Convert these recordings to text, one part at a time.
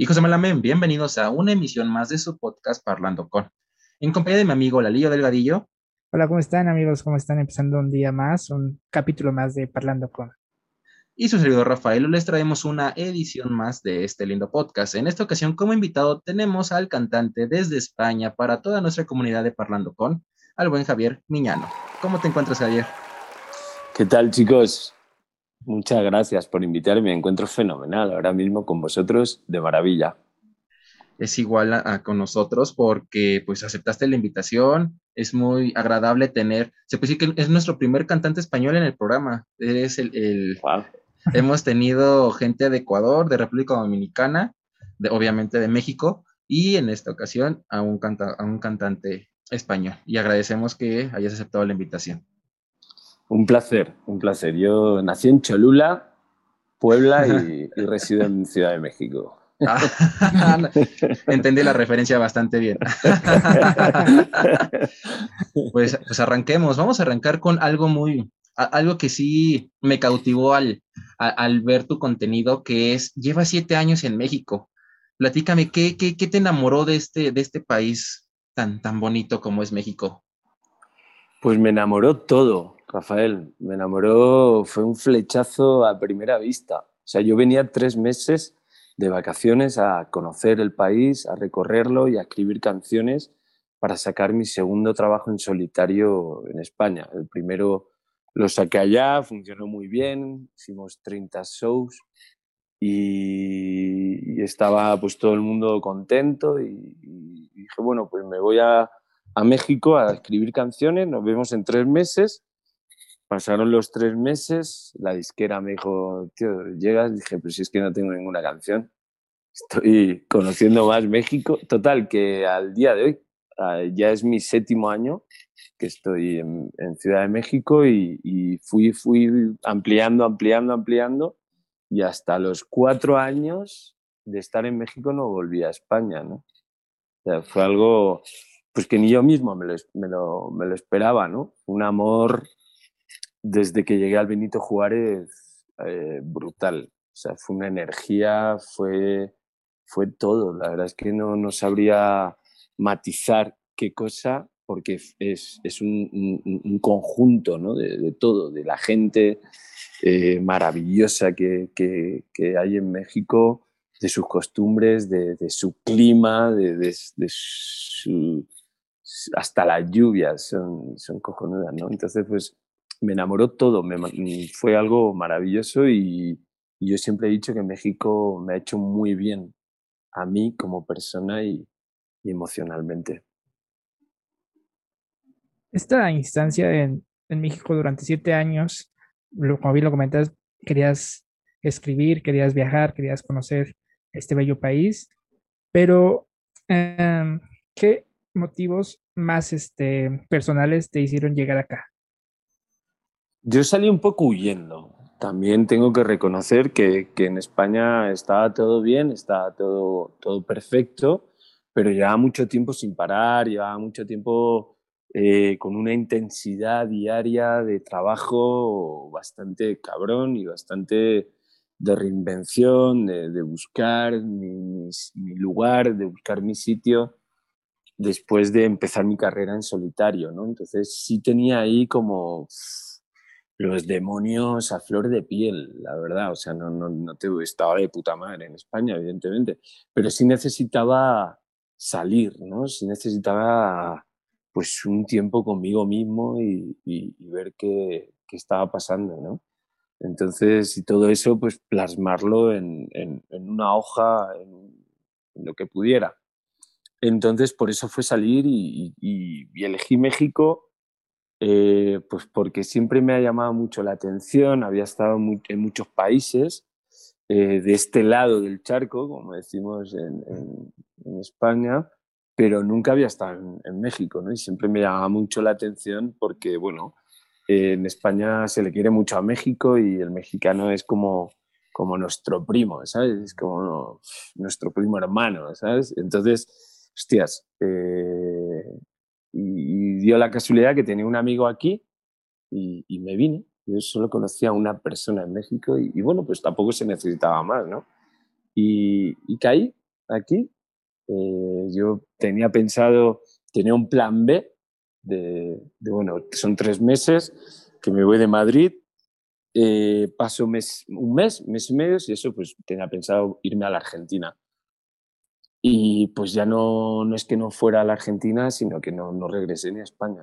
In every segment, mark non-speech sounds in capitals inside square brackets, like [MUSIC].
Hijos de Malamén, bienvenidos a una emisión más de su podcast Parlando con. En compañía de mi amigo Lalillo Delgadillo. Hola, ¿cómo están amigos? ¿Cómo están? Empezando un día más, un capítulo más de Parlando con. Y su servidor Rafael, les traemos una edición más de este lindo podcast. En esta ocasión, como invitado, tenemos al cantante desde España para toda nuestra comunidad de Parlando con, al buen Javier Miñano. ¿Cómo te encuentras, Javier? ¿Qué tal, chicos? Muchas gracias por invitarme. Me encuentro fenomenal ahora mismo con vosotros, de maravilla. Es igual a, con nosotros porque pues aceptaste la invitación. Es muy agradable tener, se puede decir que es nuestro primer cantante español en el programa. Eres el... Hemos tenido gente de Ecuador, de República Dominicana, de, obviamente de México, y en esta ocasión a un, a un cantante español. Y agradecemos que hayas aceptado la invitación. Un placer, un placer. Yo nací en Cholula, Puebla y, [LAUGHS] resido en Ciudad de México. Ah, [LAUGHS] entendí la referencia bastante bien. [LAUGHS] pues, pues arranquemos. Vamos a arrancar con algo muy, algo que sí me cautivó al, al, ver tu contenido, que es, lleva siete años en México. Platícame, ¿qué, qué, qué te enamoró de este, de este país tan, tan bonito como es México? Pues me enamoró todo. Rafael, me enamoró, fue un flechazo a primera vista. O sea, yo venía tres meses de vacaciones a conocer el país, a recorrerlo y a escribir canciones para sacar mi segundo trabajo en solitario en España. El primero lo saqué allá, funcionó muy bien, hicimos 30 shows y, estaba pues todo el mundo contento y, y, dije, bueno, pues me voy a, a México a escribir canciones, nos vemos en tres meses Pasaron los tres meses, la disquera me dijo, tío, llegas, dije, pero si es que no tengo ninguna canción. Estoy conociendo más México. Total, que al día de hoy ah, ya es mi séptimo año que estoy en, Ciudad de México y, fui, fui ampliando, ampliando, ampliando y hasta los cuatro años de estar en México no volví a España, ¿no? O sea, fue algo pues que ni yo mismo me lo, me lo, me lo esperaba, ¿no? Un amor desde que llegué al Benito Juárez, eh, brutal. O sea, fue una energía, fue, fue todo. La verdad es que no, no sabría matizar qué cosa, porque es, es un, un, conjunto ¿no? de, todo, de la gente eh, maravillosa que, que, que, hay en México, de sus costumbres, de, de su clima, de, de su, hasta las lluvias son, son cojonudas, ¿no? Entonces, pues me enamoró todo, me, fue algo maravilloso y, yo siempre he dicho que México me ha hecho muy bien a mí como persona y, emocionalmente. Esta instancia en, en, México durante siete años, lo, como bien lo comentas, querías escribir, querías viajar, querías conocer este bello país, pero em, ¿qué motivos más este, personales te hicieron llegar acá? Yo salí un poco huyendo. También tengo que reconocer que, que en España estaba todo bien, estaba todo, todo perfecto, pero llevaba mucho tiempo sin parar, llevaba mucho tiempo eh, con una intensidad diaria de trabajo bastante cabrón y bastante de reinvención, de, de buscar mi, mi, lugar, de buscar mi sitio después de empezar mi carrera en solitario, ¿no? Entonces sí tenía ahí como los demonios a flor de piel, la verdad. O sea, no, no, no te estaba de puta madre en España, evidentemente, pero sí necesitaba salir, ¿no? Sí necesitaba pues un tiempo conmigo mismo y, y, ver qué, qué, estaba pasando, ¿no? Entonces, y todo eso, pues plasmarlo en, en, en una hoja, en, en, lo que pudiera. Entonces, por eso fue salir y, y elegí México eh, pues porque siempre me ha llamado mucho la atención, había estado en muchos países eh, de este lado del charco, como decimos en, en, España, pero nunca había estado en, México, ¿no? Y siempre me llamaba mucho la atención porque, bueno, en España se le quiere mucho a México y el mexicano es como, como nuestro primo, ¿sabes? Es como nuestro primo hermano, ¿sabes? Entonces, hostias, eh, y, dio la casualidad que tenía un amigo aquí y, y, me vine. Yo solo conocía a una persona en México y, y, bueno, pues tampoco se necesitaba más, ¿no? Y, y caí, aquí. Eh, yo tenía pensado, tenía un plan B de, bueno, son tres meses que me voy de Madrid, eh, paso mes, un mes, mes y medio, y eso pues tenía pensado irme a la Argentina. Y pues ya no, no es que no fuera a la Argentina, sino que no, no regresé ni a España.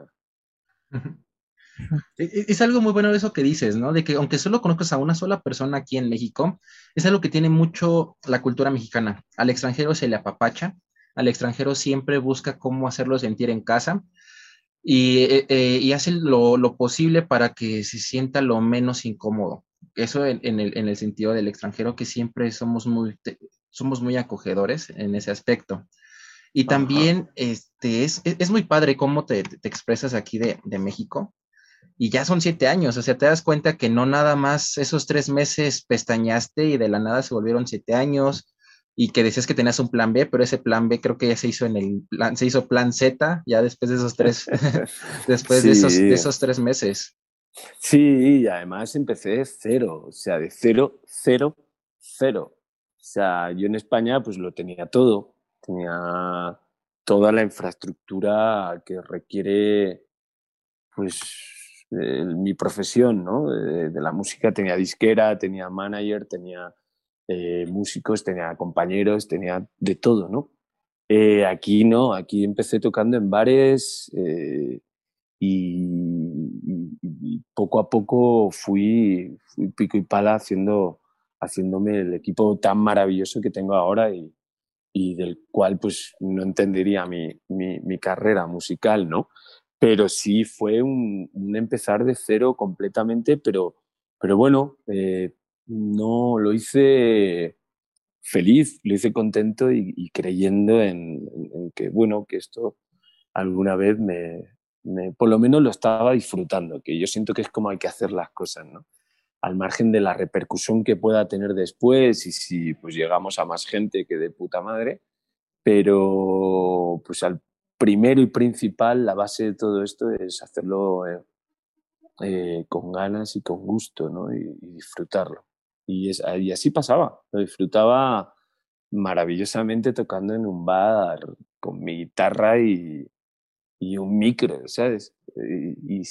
E, e, es algo muy bueno eso que dices, ¿no? De que aunque solo conozcas a una sola persona aquí en México, es algo que tiene mucho la cultura mexicana. Al extranjero se le apapacha, al extranjero siempre busca cómo hacerlo sentir en casa y, eh, eh, hace lo, posible para que se sienta lo menos incómodo. Eso en, el, sentido del extranjero, que siempre somos muy, somos muy acogedores en ese aspecto. Y también este, es, es, muy padre cómo te, te expresas aquí de, de México y ya son siete años, o sea, te das cuenta que no nada más esos tres meses pestañaste y de la nada se volvieron siete años y que decías que tenías un plan B, pero ese plan B creo que ya se hizo en el plan, se hizo plan Z ya después de esos tres, [LAUGHS] [LAUGHS] después de, esos, de esos tres meses. Sí, y además empecé de cero, o sea, de cero, cero, cero. Sea, yo en España pues lo tenía todo, tenía toda la infraestructura que requiere pues mi profesión, ¿no? De, la música tenía disquera, tenía manager, tenía eh, músicos, tenía compañeros, tenía de todo, ¿no? Eh, aquí no, aquí empecé tocando en bares eh, y, poco a poco fui, pico y pala haciendo, haciéndome el equipo tan maravilloso que tengo ahora y, del cual pues no entendería mi, mi, mi carrera musical, ¿no? pero sí fue un, empezar de cero completamente, pero, pero bueno, eh, no lo hice feliz, lo hice contento y, creyendo en, que, bueno, que esto alguna vez me, por lo menos lo estaba disfrutando, que yo siento que es como hay que hacer las cosas, ¿no? Al margen de la repercusión que pueda tener después y si pues llegamos a más gente que de puta madre, pero pues al primero y principal, la base de todo esto es hacerlo eh, eh, con ganas y con gusto, ¿no? Y, disfrutarlo. Y, es, y, así pasaba, lo disfrutaba maravillosamente tocando en un bar con mi guitarra y, y un micro, ¿sabes? Y,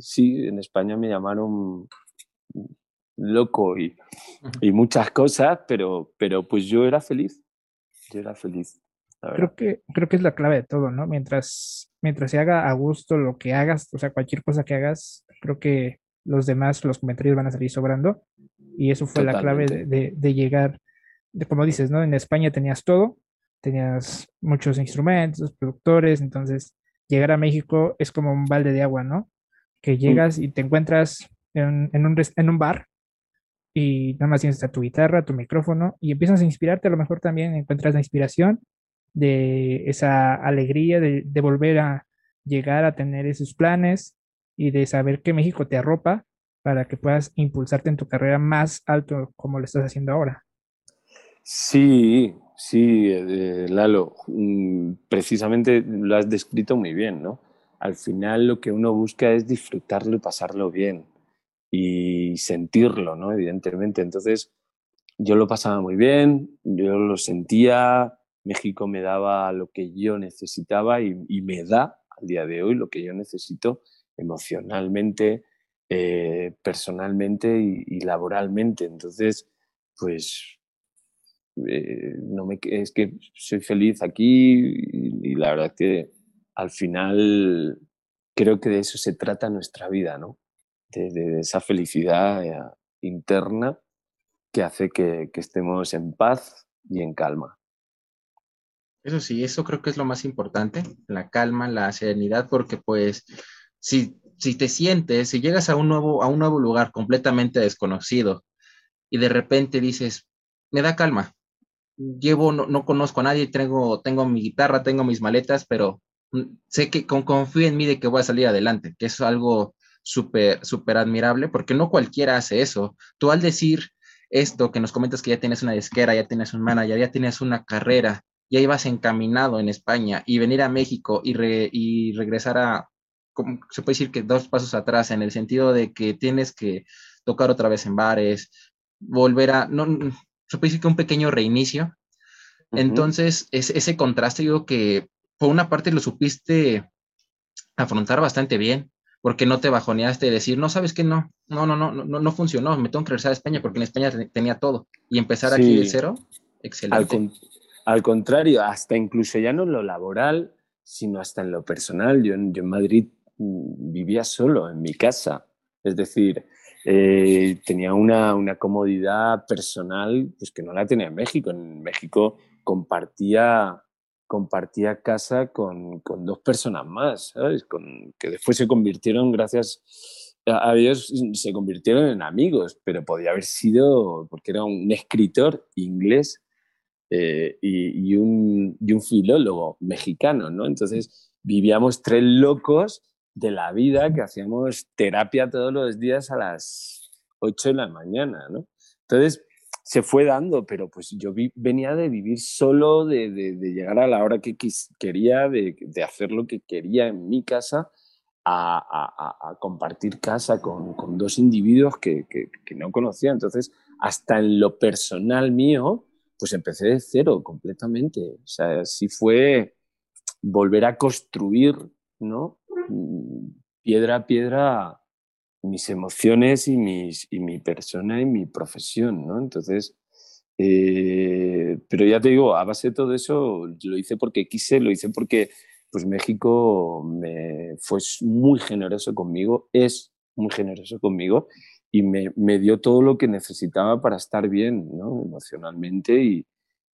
sí, en España me llamaron loco y, y muchas cosas, pero, pero pues yo era feliz, yo era feliz. Creo que, creo que es la clave de todo, ¿no? Mientras, mientras se haga a gusto lo que hagas, o sea, cualquier cosa que hagas, creo que los demás, los comentarios van a salir sobrando. Y eso fue la clave de, de, llegar, de, como dices, ¿no? En España tenías todo, tenías muchos instrumentos, productores, entonces llegar a México es como un balde de agua, ¿no? Que llegas y te encuentras en, un, en un bar y nada más tienes tu guitarra, tu micrófono y empiezas a inspirarte, a lo mejor también encuentras la inspiración de esa alegría de, volver a llegar a tener esos planes y de saber que México te arropa para que puedas impulsarte en tu carrera más alto como lo estás haciendo ahora. Sí, sí, eh, Lalo, mm, precisamente lo has descrito muy bien, ¿no? Al final lo que uno busca es disfrutarlo y pasarlo bien y sentirlo, ¿no? Evidentemente. Entonces, yo lo pasaba muy bien, yo lo sentía, México me daba lo que yo necesitaba y, me da al día de hoy lo que yo necesito emocionalmente, eh, personalmente y, laboralmente. Entonces, pues eh, no me, es que soy feliz aquí y, la verdad que al final creo que de eso se trata nuestra vida, ¿no? De, esa felicidad eh, interna que hace que estemos en paz y en calma. Eso sí, eso creo que es lo más importante, la calma, la serenidad, porque pues si, si te sientes, si llegas a un, nuevo, a un nuevo lugar completamente desconocido y de repente dices, me da calma, llevo, no, no conozco a nadie, tengo, tengo mi guitarra, tengo mis maletas, pero mm, sé que con, confío en mí de que voy a salir adelante, que es algo súper, súper admirable, porque no cualquiera hace eso. Tú al decir esto, que nos comentas que ya tienes una disquera, ya tienes un manager, ya tienes una carrera, ya ibas encaminado en España y venir a México y, y regresar a, se puede decir que dos pasos atrás, en el sentido de que tienes que tocar otra vez en bares, volver a, no, se puede decir que un pequeño reinicio, Entonces, ese contraste, yo que por una parte lo supiste afrontar bastante bien, porque no te bajoneaste de decir, no sabes que no, no, no, no, no, no funcionó, me tengo que regresar a España porque en España tenía todo y empezar aquí de cero, excelente. Al, contrario, hasta incluso ya no en lo laboral, sino hasta en lo personal. Yo, yo en Madrid mm, vivía solo en mi casa, es decir, eh, tenía una, una, comodidad personal pues que no la tenía en México. En México compartía compartía casa con, con dos personas más, ¿sabes? Con, que después se convirtieron, gracias a Dios, se convirtieron en amigos, pero podía haber sido, porque era un escritor inglés eh, y, y, un, y, un, filólogo mexicano, ¿no? Entonces vivíamos tres locos de la vida que hacíamos terapia todos los días a las 8 de la mañana, ¿no? Entonces, se fue dando, pero pues yo venía de vivir solo, de, llegar a la hora que quería, de, hacer lo que quería en mi casa, a, compartir casa con, dos individuos que, no conocía. Entonces, hasta en lo personal mío, pues empecé de cero completamente. O sea, sí fue volver a construir, ¿no? Mm, piedra a piedra mis emociones y, mis, y mi persona y mi profesión, ¿no? Entonces, eh, pero ya te digo, a base de todo eso, lo hice porque quise, lo hice porque pues México me, fue muy generoso conmigo, es muy generoso conmigo y me, me dio todo lo que necesitaba para estar bien, ¿no? Emocionalmente y,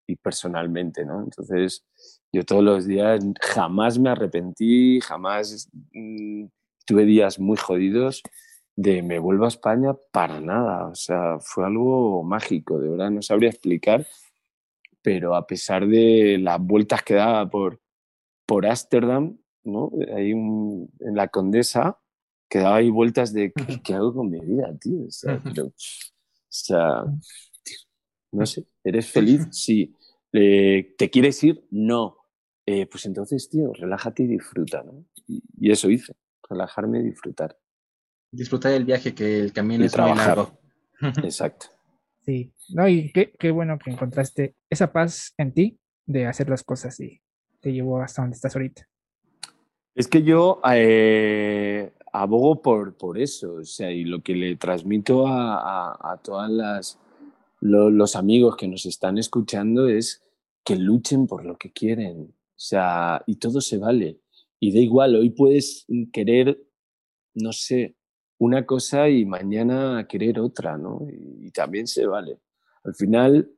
y personalmente, ¿no? Entonces, yo todos los días jamás me arrepentí, jamás mm, tuve días muy jodidos de me vuelvo a España para nada. O sea, fue algo mágico, de verdad, no sabría explicar, pero a pesar de las vueltas que daba por, por Ámsterdam, ¿no? Ahí en la Condesa, que daba ahí vueltas de ¿qué, hago con mi vida, tío? O sea, pero, o sea no sé, ¿eres feliz? [LAUGHS] Sí. Eh, ¿Te quieres ir? No. Eh, pues entonces, tío, relájate y disfruta, ¿no? y eso hice, relajarme y disfrutar disfrutar del viaje, que el camino es muy largo. [LAUGHS] Exacto. Sí, no, y qué, qué, bueno que encontraste esa paz en ti de hacer las cosas y te llevó hasta donde estás ahorita. Es que yo eh, abogo por, por eso, o sea, y lo que le transmito a, a, a todas las los amigos que nos están escuchando es que luchen por lo que quieren, o sea, y todo se vale. Y da igual, hoy puedes querer, no sé, una cosa y mañana querer otra, ¿no? Y, también se vale. Al final,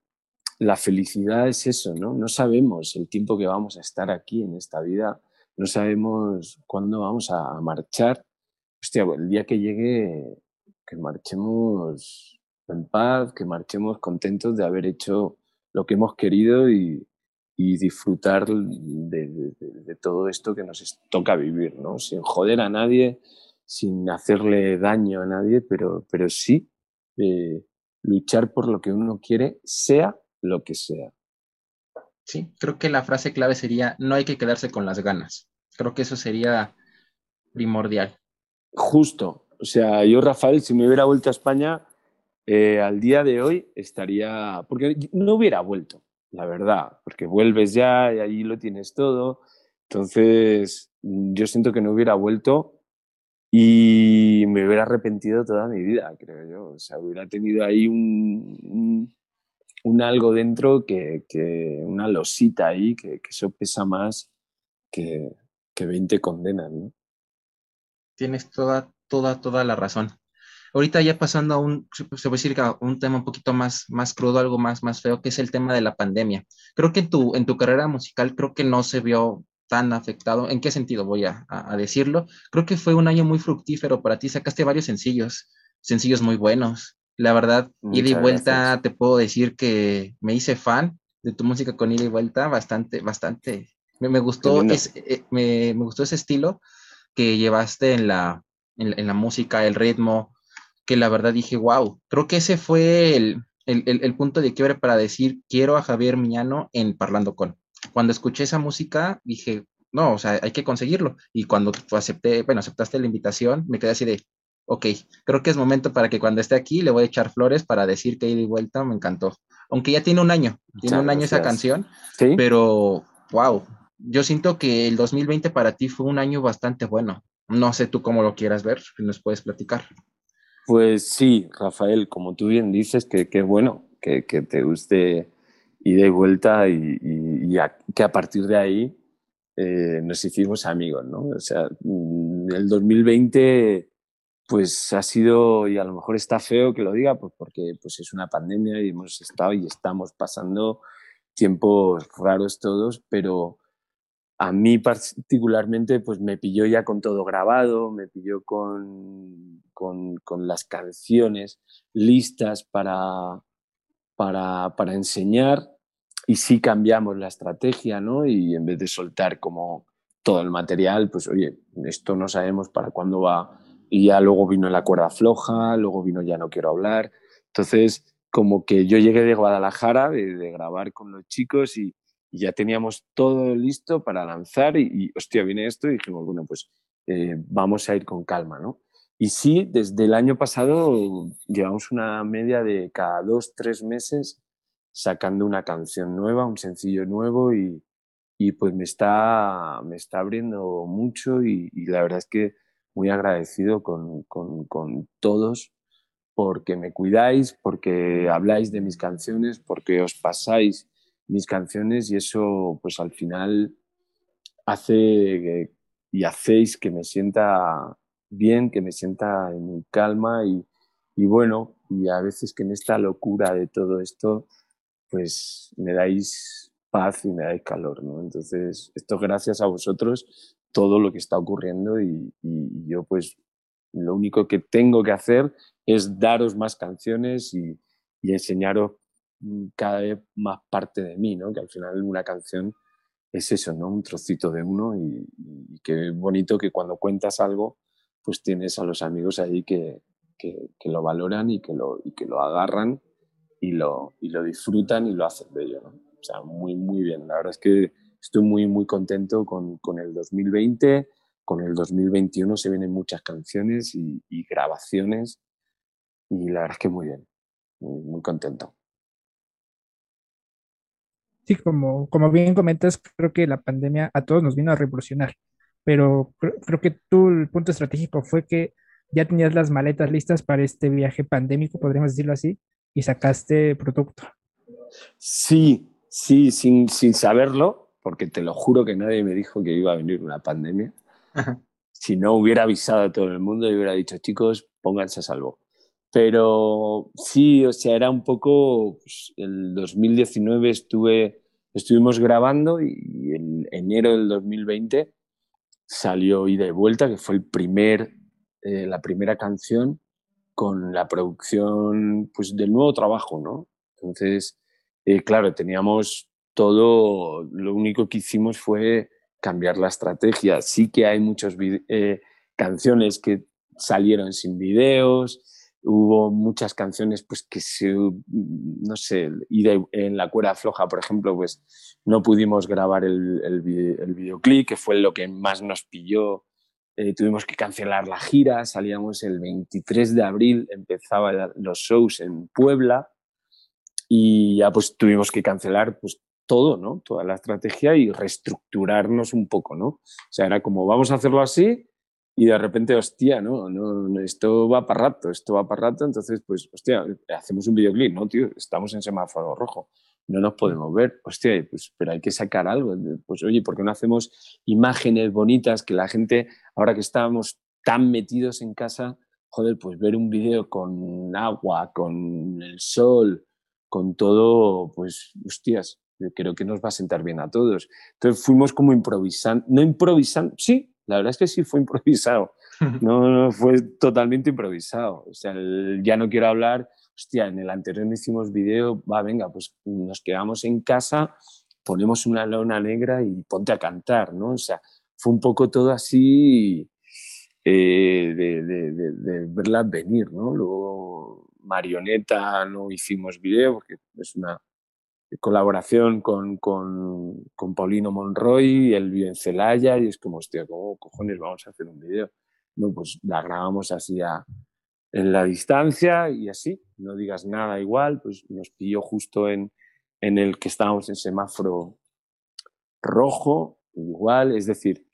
la felicidad es eso, ¿no? No sabemos el tiempo que vamos a estar aquí en esta vida, no sabemos cuándo vamos a marchar. Hostia, el día que llegue, que marchemos en paz, que marchemos contentos de haber hecho lo que hemos querido y, disfrutar de, de, todo esto que nos toca vivir, ¿no? Sin joder a nadie, sin hacerle daño a nadie, pero, pero sí eh, luchar por lo que uno quiere, sea lo que sea. Sí, creo que la frase clave sería, no hay que quedarse con las ganas. Creo que eso sería primordial. Justo. O sea, yo, Rafael, si me hubiera vuelto a España, eh, al día de hoy estaría, porque no hubiera vuelto, la verdad, porque vuelves ya y allí lo tienes todo. Entonces, yo siento que no hubiera vuelto y me hubiera arrepentido toda mi vida, creo yo. O sea, hubiera tenido ahí un, un, algo dentro que, que, una losita ahí, que, que eso pesa más que, que 20 condenas, ¿no? Tienes toda, toda, toda la razón. Ahorita ya pasando a un, se puede decir a un tema un poquito más, más crudo, algo más, más feo, que es el tema de la pandemia. Creo que en tu, en tu carrera musical, creo que no se vio tan afectado. ¿En qué sentido voy a, decirlo? Creo que fue un año muy fructífero para ti. Sacaste varios sencillos, sencillos muy buenos. La verdad, ida y vuelta, te puedo decir que me hice fan de tu música con ida y vuelta, bastante, bastante. Me, gustó, ese, eh, me, gustó ese estilo que llevaste en la, en, la música, el ritmo, que la verdad dije, wow, creo que ese fue el, el punto de quiebre para decir, quiero a Javier Miñano en Parlando con cuando escuché esa música, dije, no, o sea, hay que conseguirlo. Y cuando acepté, bueno, aceptaste la invitación, me quedé así de, ok, creo que es momento para que cuando esté aquí le voy a echar flores para decir que ida y vuelta me encantó. Aunque ya tiene un año, tiene un año esa canción, pero wow, yo siento que el 2020 para ti fue un año bastante bueno. No sé tú cómo lo quieras ver, si nos puedes platicar. Pues sí, Rafael, como tú bien dices, que, que bueno, que, que, te guste ida y vuelta y, que a partir de ahí eh, nos hicimos amigos, ¿no? O sea, mm, el 2020 pues ha sido, y a lo mejor está feo que lo diga, pues porque pues es una pandemia y hemos estado y estamos pasando tiempos raros todos, pero a mí particularmente pues me pilló ya con todo grabado, me pilló con, con, con las canciones listas para, para, para, enseñar y sí cambiamos la estrategia, ¿no? Y en vez de soltar como todo el material, pues oye, esto no sabemos para cuándo va y ya luego vino la cuerda floja, luego vino ya no quiero hablar. Entonces, como que yo llegué de Guadalajara, de, grabar con los chicos y, ya teníamos todo listo para lanzar y, hostia, viene esto y dijimos, bueno, pues eh, vamos a ir con calma, ¿no? Y sí, desde el año pasado llevamos una media de cada dos, tres meses sacando una canción nueva, un sencillo nuevo y, y pues me está, me está abriendo mucho y, la verdad es que muy agradecido con, con, todos porque me cuidáis, porque habláis de mis canciones, porque os pasáis mis canciones y eso pues al final hace y hacéis que me sienta bien, que me sienta en calma y, y bueno, y a veces que en esta locura de todo esto pues me dais paz y me dais calor, ¿no? Entonces, esto gracias a vosotros todo lo que está ocurriendo y, yo pues lo único que tengo que hacer es daros más canciones y, enseñaros mm, cada vez más parte de mí, ¿no? Que al final una canción es eso, ¿no? Un trocito de uno y, y qué bonito que cuando cuentas algo, pues tienes a los amigos ahí que, que, lo valoran y que lo, y que lo agarran y lo, y lo disfrutan y lo hacen de ello, ¿no? O sea, muy, muy bien. La verdad es que estoy muy, muy contento con, con, el 2020. Con el 2021 se vienen muchas canciones y, grabaciones y la verdad es que muy bien, muy, contento. Sí, como, como bien comentas, creo que la pandemia a todos nos vino a revolucionar, pero creo, que tú el punto estratégico fue que ya tenías las maletas listas para este viaje pandémico, podríamos decirlo así, y sacaste producto. Sí, sí, sin, sin saberlo, porque te lo juro que nadie me dijo que iba a venir una pandemia. Si no hubiera avisado a todo el mundo y hubiera dicho, chicos, pónganse a salvo. Pero sí, o sea, era un poco, pues, el 2019 estuve, estuvimos grabando y en enero del 2020 salió Ida y Vuelta, que fue el primer, eh, la primera canción con la producción pues, del nuevo trabajo, ¿no? Entonces, eh, claro, teníamos todo lo único que hicimos fue cambiar la estrategia. Sí que hay muchas eh, canciones que salieron sin videos, hubo muchas canciones pues que se, no sé, y en la cuerda floja, por ejemplo, pues no pudimos grabar el, el, videoclip, que fue lo que más nos pilló. Eh, tuvimos que cancelar la gira, salíamos el 23 de abril, empezaban los shows en Puebla y ya pues tuvimos que cancelar pues todo, ¿no? Toda la estrategia y reestructurarnos un poco, ¿no? O sea, era como, vamos a hacerlo así y de repente, hostia, ¿no? no esto va para rato, esto va para rato, entonces, pues, hostia, hacemos un videoclip, ¿no, tío? Estamos en semáforo rojo, no nos podemos ver, hostia, pues, pero hay que sacar algo. Pues, oye, ¿por qué no hacemos imágenes bonitas que la gente, ahora que estábamos tan metidos en casa, joder, pues ver un video con agua, con el sol, con todo, pues, hostias, creo que nos va a sentar bien a todos. Entonces fuimos como improvisando, no improvisando, sí, la verdad es que sí fue [LAUGHS] improvisado, [LAUGHS] no, no fue totalmente improvisado. O sea, ya no quiero hablar, hostia, en el anterior no hicimos video, va, venga, pues nos quedamos en casa, ponemos una lona negra y ponte a cantar, ¿no? O sea, fue un poco todo así eh, de, de, venir, ¿no? Luego Marioneta no hicimos video porque es una colaboración con, con, con Paulino Monroy, él vive en Celaya y es como, hostia, ¿cómo cojones vamos a hacer un vídeo? no, pues la grabamos así en la distancia y así, no digas nada igual, pues nos pilló justo en, en el que estábamos en semáforo rojo, igual, es decir,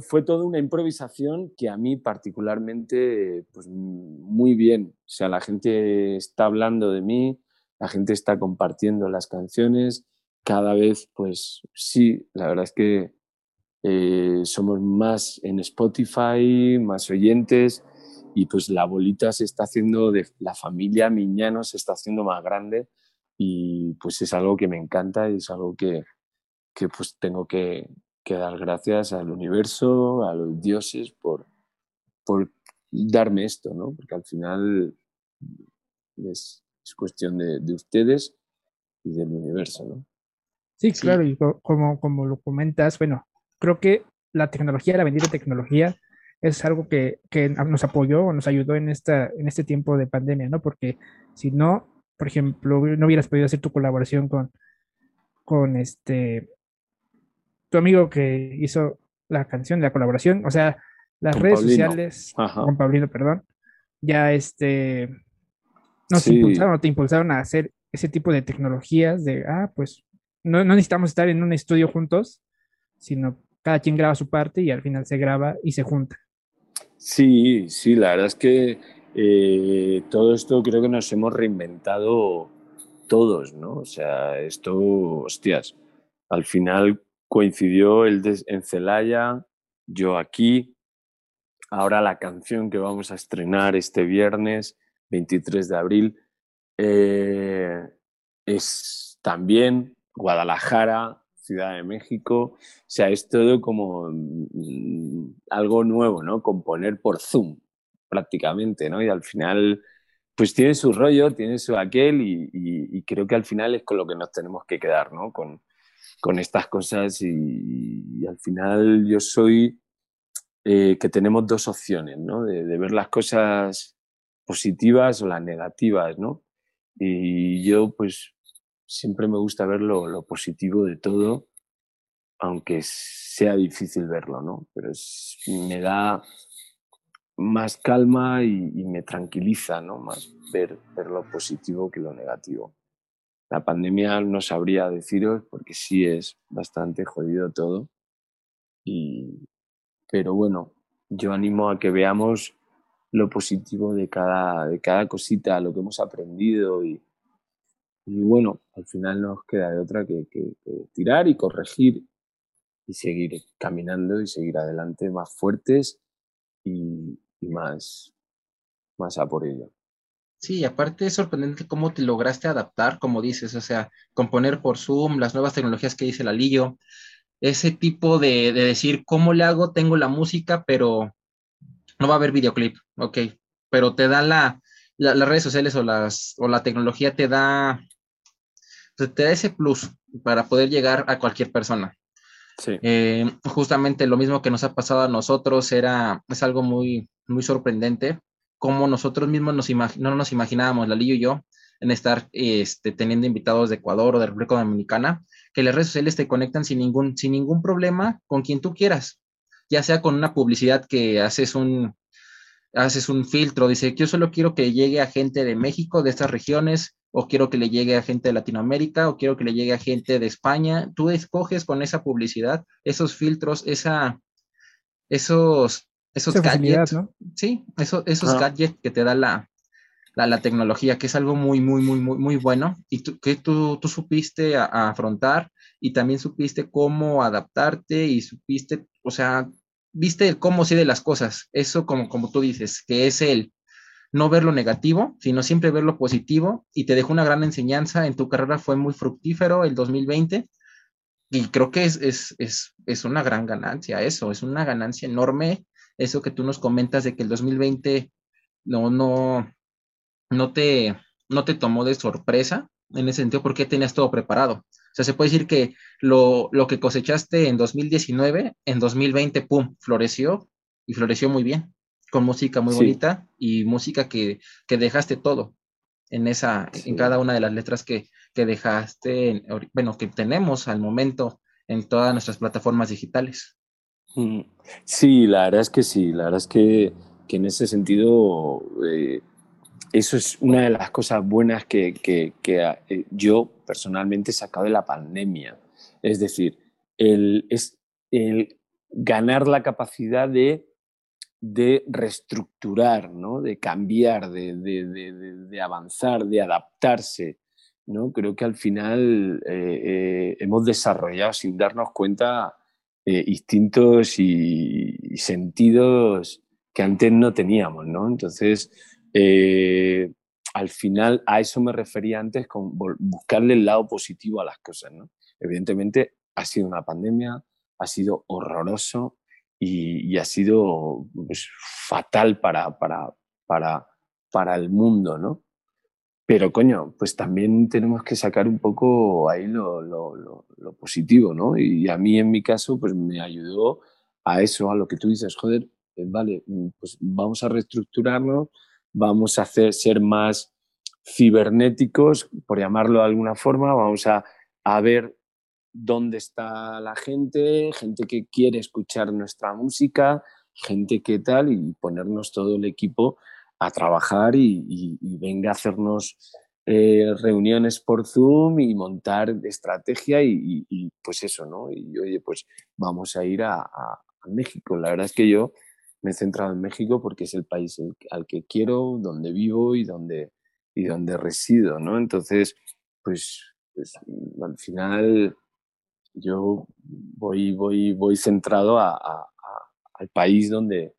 fue toda una improvisación que a mí particularmente, pues muy bien. O sea, la gente está hablando de mí, la gente está compartiendo las canciones, cada vez, pues sí, la verdad es que eh, somos más en Spotify, más oyentes y pues la bolita se está haciendo, de la familia Miñano se está haciendo más grande y pues es algo que me encanta y es algo que, que pues tengo que, que dar gracias al universo, a los dioses por, por darme esto, ¿no? Porque al final es, es cuestión de, de, ustedes y del universo, ¿no? Sí, claro, y como, como lo comentas, bueno, creo que la tecnología, la bendita tecnología, es algo que, que nos apoyó o nos ayudó en, esta, en este tiempo de pandemia, ¿no? Porque si no, por ejemplo, no hubieras podido hacer tu colaboración con, con este tu amigo que hizo la canción, la colaboración, o sea, las redes sociales, con Pablino, perdón, ya este, nos impulsaron o te impulsaron a hacer ese tipo de tecnologías de, ah, pues no, no, necesitamos estar en un estudio juntos, sino cada quien graba su parte y al final se graba y se junta. Sí, sí, la verdad es que eh, todo esto creo que nos hemos reinventado todos, ¿no? O sea, esto, hostias, al final coincidió el en Celaya, yo aquí. Ahora la canción que vamos a estrenar este viernes, 23 de abril, eh, es también Guadalajara, Ciudad de México. O sea, es todo como mm, algo nuevo, ¿no? Componer por Zoom, prácticamente, ¿no? Y al final, pues tiene su rollo, tiene su aquel y, creo que al final es con lo que nos tenemos que quedar, ¿no? Con, con estas cosas y, al final yo soy eh, que tenemos dos opciones, ¿no? De, ver las cosas positivas o las negativas, ¿no? Y yo pues siempre me gusta ver lo, positivo de todo, aunque sea difícil verlo, ¿no? Pero me da más calma y, me tranquiliza, ¿no? Más ver, ver lo positivo que lo negativo. La pandemia no sabría deciros porque sí es bastante jodido todo. Y, pero bueno, yo animo a que veamos lo positivo de cada, de cada cosita, lo que hemos aprendido y, y bueno, al final nos queda de otra que, tirar y corregir y seguir caminando y seguir adelante más fuertes y, más, más a por ello. Sí, aparte es sorprendente cómo te lograste adaptar, como dices, o sea, componer por Zoom, las nuevas tecnologías que dice la Lillo, ese tipo de, decir, ¿cómo le hago? Tengo la música, pero no va a haber videoclip, ok, pero te da la, las redes sociales o, las, o la tecnología te da, te da ese plus para poder llegar a cualquier persona. Sí. Eh, justamente lo mismo que nos ha pasado a nosotros era, es algo muy, muy sorprendente como nosotros mismos nos no nos imaginábamos, Lalillo y yo, en estar este, teniendo invitados de Ecuador o de República Dominicana, que las redes sociales te conectan sin ningún, sin ningún problema con quien tú quieras, ya sea con una publicidad que haces un, haces un filtro, dice, yo solo quiero que llegue a gente de México, de estas regiones, o quiero que le llegue a gente de Latinoamérica, o quiero que le llegue a gente de España. Tú escoges con esa publicidad, esos filtros, esa, esos esos gadgets, ¿no? Sí, eso, esos gadgets que te da la, la, tecnología, que es algo muy, muy, muy, muy, muy bueno y que tú, tú supiste afrontar y también supiste cómo adaptarte y supiste, o sea, viste el cómo sí de las cosas. Eso, como, como tú dices, que es el no ver lo negativo, sino siempre ver lo positivo y te dejó una gran enseñanza. En tu carrera fue muy fructífero el 2020 y creo que es, es, es, es una gran ganancia eso, es una ganancia enorme eso que tú nos comentas de que el 2020 no, no, no te, no te tomó de sorpresa en ese sentido porque tenías todo preparado. O sea, se puede decir que lo, lo que cosechaste en 2019, en 2020, ¡pum!, floreció y floreció muy bien, con música muy bonita y música que, que, dejaste todo en esa, en cada una de las letras que, que dejaste, bueno, que tenemos al momento en todas nuestras plataformas digitales. Mm, sí, la verdad es que sí, la verdad es que, que en ese sentido eh, eso es una de las cosas buenas que, que, eh, yo personalmente he sacado de la pandemia. Es decir, el, es el ganar la capacidad de, de reestructurar, ¿no? de cambiar, de, de, de, avanzar, de adaptarse. ¿no? Creo que al final eh, hemos desarrollado sin darnos cuenta eh, instintos y, sentidos que antes no teníamos, ¿no? Entonces, eh, al final a eso me refería antes con buscarle el lado positivo a las cosas, ¿no? Evidentemente ha sido una pandemia, ha sido horroroso y, ha sido pues, fatal para, para, para, para el mundo, ¿no? Pero coño, pues también tenemos que sacar un poco ahí lo, lo, lo, positivo, ¿no? Y a mí en mi caso, pues me ayudó a eso, a lo que tú dices, joder, eh, vale, mm, pues vamos a reestructurarnos, vamos a hacer, ser más cibernéticos, por llamarlo de alguna forma, vamos a, a ver dónde está la gente, gente que quiere escuchar nuestra música, gente que tal, y ponernos todo el equipo a trabajar y, venga a hacernos eh, reuniones por Zoom y montar estrategia y, pues eso, ¿no? Y oye, pues vamos a ir a, México. La verdad es que yo me he centrado en México porque es el país al que quiero, donde vivo y donde, y donde resido, ¿no? Entonces, pues, pues al final yo voy, voy, voy centrado al país donde,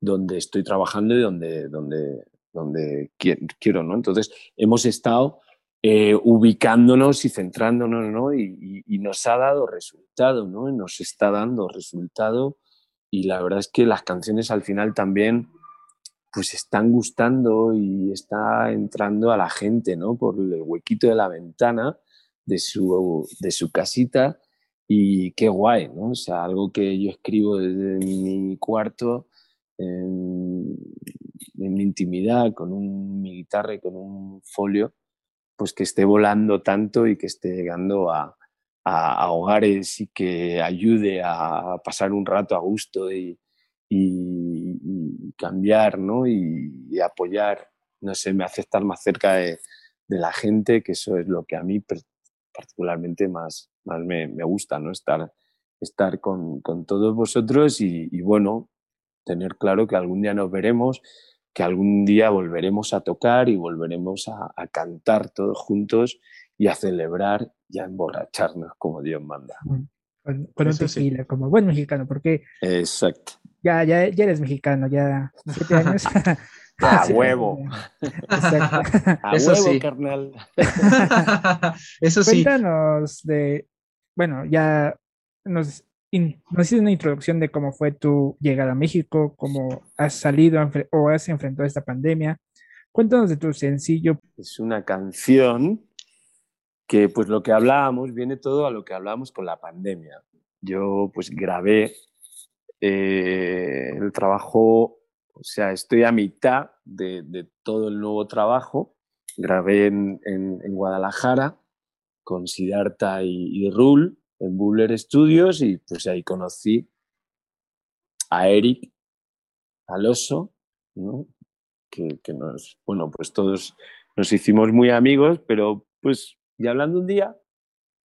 donde estoy trabajando y donde, donde, donde quiero, ¿no? Entonces, hemos estado eh, ubicándonos y centrándonos, ¿no? Y, nos ha dado resultado, ¿no? nos está dando resultado y la verdad es que las canciones al final también pues están gustando y está entrando a la gente, ¿no? Por el huequito de la ventana de su, de su casita y qué guay, ¿no? O sea, algo que yo escribo desde mi cuarto en, mi intimidad, con un, mi guitarra y con un folio, pues que esté volando tanto y que esté llegando a, a, hogares y que ayude a pasar un rato a gusto y, y, cambiar ¿no? y, apoyar, no sé, me hace estar más cerca de, la gente, que eso es lo que a mí particularmente más, me, gusta, ¿no? estar, estar con, todos vosotros y, y bueno, tener claro que algún día nos veremos, que algún día volveremos a tocar y volveremos a, cantar todos juntos y a celebrar y a emborracharnos como Dios manda. Con, un tequila, como buen mexicano, porque... Exacto. Ya, ya, ya eres mexicano, ya siete años. [LAUGHS] [LAUGHS] A [LAUGHS] huevo. A Eso huevo, sí. carnal. Eso sí. Cuéntanos de, bueno, ya nos nos hiciste una introducción de cómo fue tu llegada a México, cómo has salido o has enfrentado esta pandemia. Cuéntanos de tu sencillo. Es una canción que pues lo que hablábamos viene todo a lo que hablábamos con la pandemia. Yo pues grabé eh, el trabajo, o sea, estoy a mitad de, todo el nuevo trabajo. Grabé en, Guadalajara con Siddhartha y, y Rul en Buller Studios y pues ahí conocí a Eric, al oso, ¿no? que, que, nos, bueno, pues todos nos hicimos muy amigos, pero pues ya hablando un día,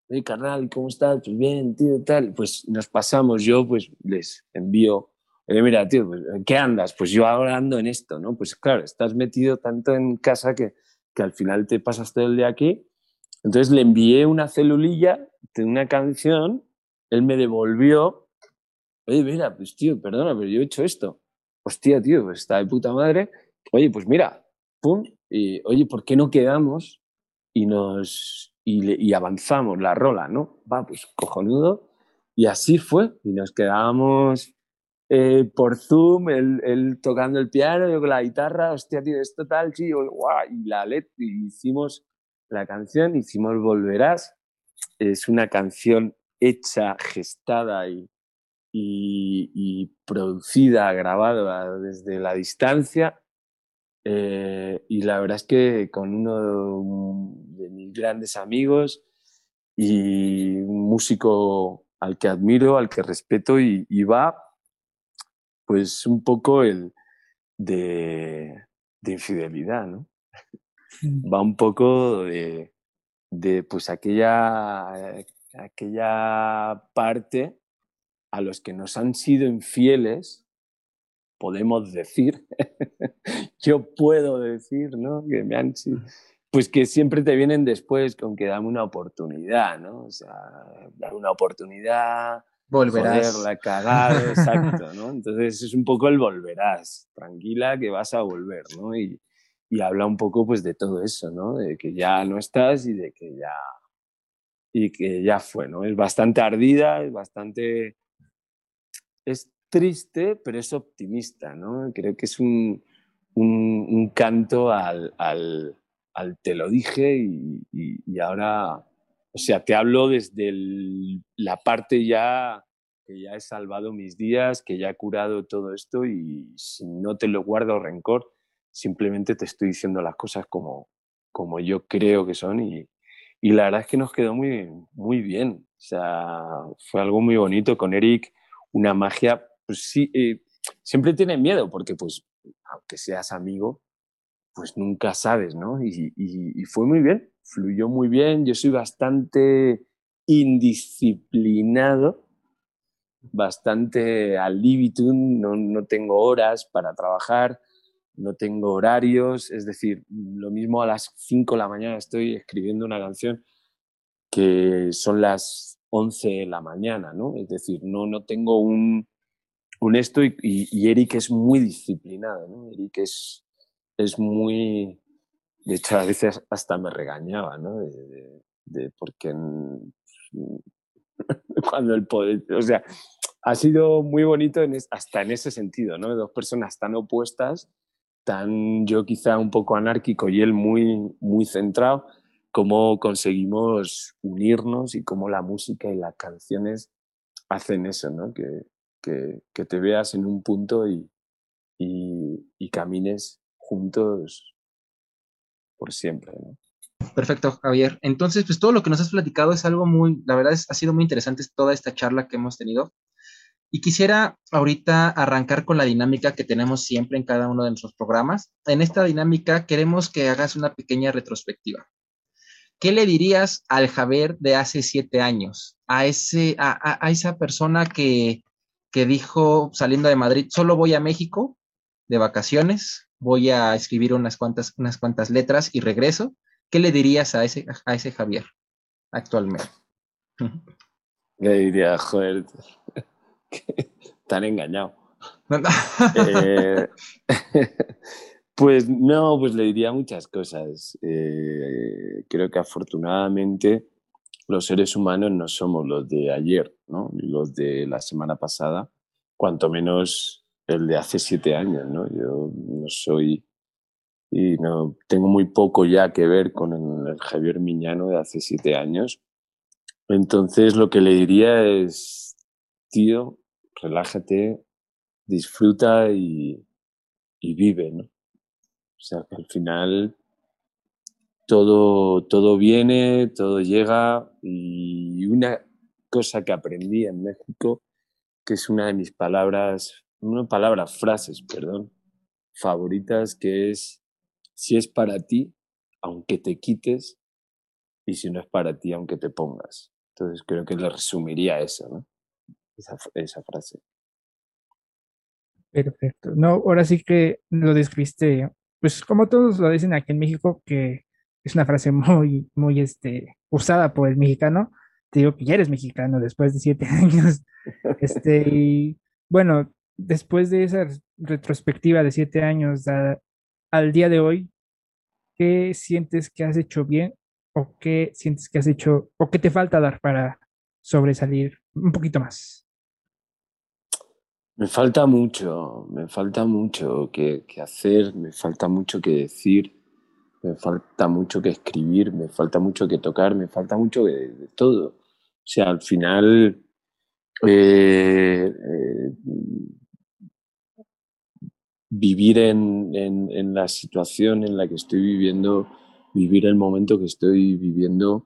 hey carnal, ¿cómo estás? Pues bien, tío, tal, pues nos pasamos, yo pues les envío, mira, tío, pues, ¿qué andas? Pues yo ahora ando en esto, ¿no? Pues claro, estás metido tanto en casa que, que al final te pasas todo el día aquí entonces le envié una celulilla de una canción, él me devolvió, oye, mira, pues tío, perdona, pero yo he hecho esto. Hostia, tío, pues está de puta madre. Oye, pues mira, pum, y, oye, ¿por qué no quedamos y nos y, avanzamos la rola, ¿no? Va, pues cojonudo. Y así fue, y nos quedábamos eh, por Zoom, él, tocando el piano, yo con la guitarra, hostia, tío, esto tal, sí, y la y hicimos la canción, hicimos Volverás. Es una canción hecha, gestada y, y, producida, grabada desde la distancia. Eh, y la verdad es que con uno de mis grandes amigos y un músico al que admiro, al que respeto y, va pues un poco el de, infidelidad, ¿no? Va un poco de, de pues aquella, aquella parte a los que nos han sido infieles, podemos decir, [LAUGHS] yo puedo decir, ¿no? Que me han pues que siempre te vienen después con que dame una oportunidad, ¿no? O sea, dar una oportunidad, volverás. la cagado, [LAUGHS] exacto, ¿no? Entonces es un poco el volverás, tranquila que vas a volver, ¿no? Y, y habla un poco pues de todo eso, ¿no? De que ya no estás y de que ya y que ya fue, ¿no? Es bastante ardida, es bastante es triste, pero es optimista, ¿no? Creo que es un, un, canto al, al, al, te lo dije y, y, ahora, o sea, te hablo desde la parte ya que ya he salvado mis días, que ya he curado todo esto y si no te lo guardo rencor, simplemente te estoy diciendo las cosas como, como yo creo que son y, y la verdad es que nos quedó muy, muy bien. O sea, fue algo muy bonito con Eric, una magia, pues sí, eh, siempre tiene miedo porque pues aunque seas amigo, pues nunca sabes, ¿no? Y, fue muy bien, fluyó muy bien, yo soy bastante indisciplinado, bastante al libitum, no, no tengo horas para trabajar, no tengo horarios, es decir, lo mismo a las 5 de la mañana estoy escribiendo una canción que son las 11 de la mañana, ¿no? Es decir, no, no tengo un, un esto y, y, Eric es muy disciplinado, ¿no? Eric es, es muy... De hecho, a veces hasta me regañaba, ¿no? De, porque [LAUGHS] cuando el poder... O sea, ha sido muy bonito hasta en ese sentido, ¿no? Dos personas tan opuestas tan yo quizá un poco anárquico y él muy, muy centrado, cómo conseguimos unirnos y cómo la música y las canciones hacen eso, ¿no? que, que, te veas en un punto y, y, camines juntos por siempre. Perfecto, Javier. Entonces, pues todo lo que nos has platicado es algo muy, la verdad es, ha sido muy interesante toda esta charla que hemos tenido. Y quisiera ahorita arrancar con la dinámica que tenemos siempre en cada uno de nuestros programas. En esta dinámica queremos que hagas una pequeña retrospectiva. ¿Qué le dirías al Javier de hace siete años? A, ese, a, a, esa persona que, que dijo saliendo de Madrid, solo voy a México de vacaciones, voy a escribir unas cuantas, unas cuantas letras y regreso. ¿Qué le dirías a ese, a ese Javier actualmente? [LAUGHS] Le diría, joder, [LAUGHS] Tan engañado. Eh, [LAUGHS] pues no, pues le diría muchas cosas. Eh, creo que afortunadamente los seres humanos no somos los de ayer, ¿no? los de la semana pasada, cuanto menos el de hace siete años. ¿no? Yo no soy y no tengo muy poco ya que ver con el, Javier Miñano de hace siete años. Entonces lo que le diría es, tío, relájate, disfruta y, vive, ¿no? O sea, que al final todo, todo viene, todo llega y una cosa que aprendí en México, que es una de mis palabras, una palabra, frases, perdón, favoritas, que es, si es para ti, aunque te quites, y si no es para ti, aunque te pongas. Entonces creo que le resumiría eso, ¿no? esa, frase. Perfecto. No, ahora sí que lo describiste, pues como todos lo dicen aquí en México, que es una frase muy, muy este, usada por el mexicano. Te digo que ya eres mexicano después de siete [LAUGHS] años. Este, y bueno, después de esa retrospectiva de siete años al día de hoy, ¿qué sientes que has hecho bien o qué sientes que has hecho o qué te falta dar para sobresalir un poquito más? Me falta mucho, me falta mucho que, hacer, me falta mucho que decir, me falta mucho que escribir, me falta mucho que tocar, me falta mucho de, todo. O sea, al final, eh, eh, vivir en, la situación en la que estoy viviendo, vivir el momento que estoy viviendo,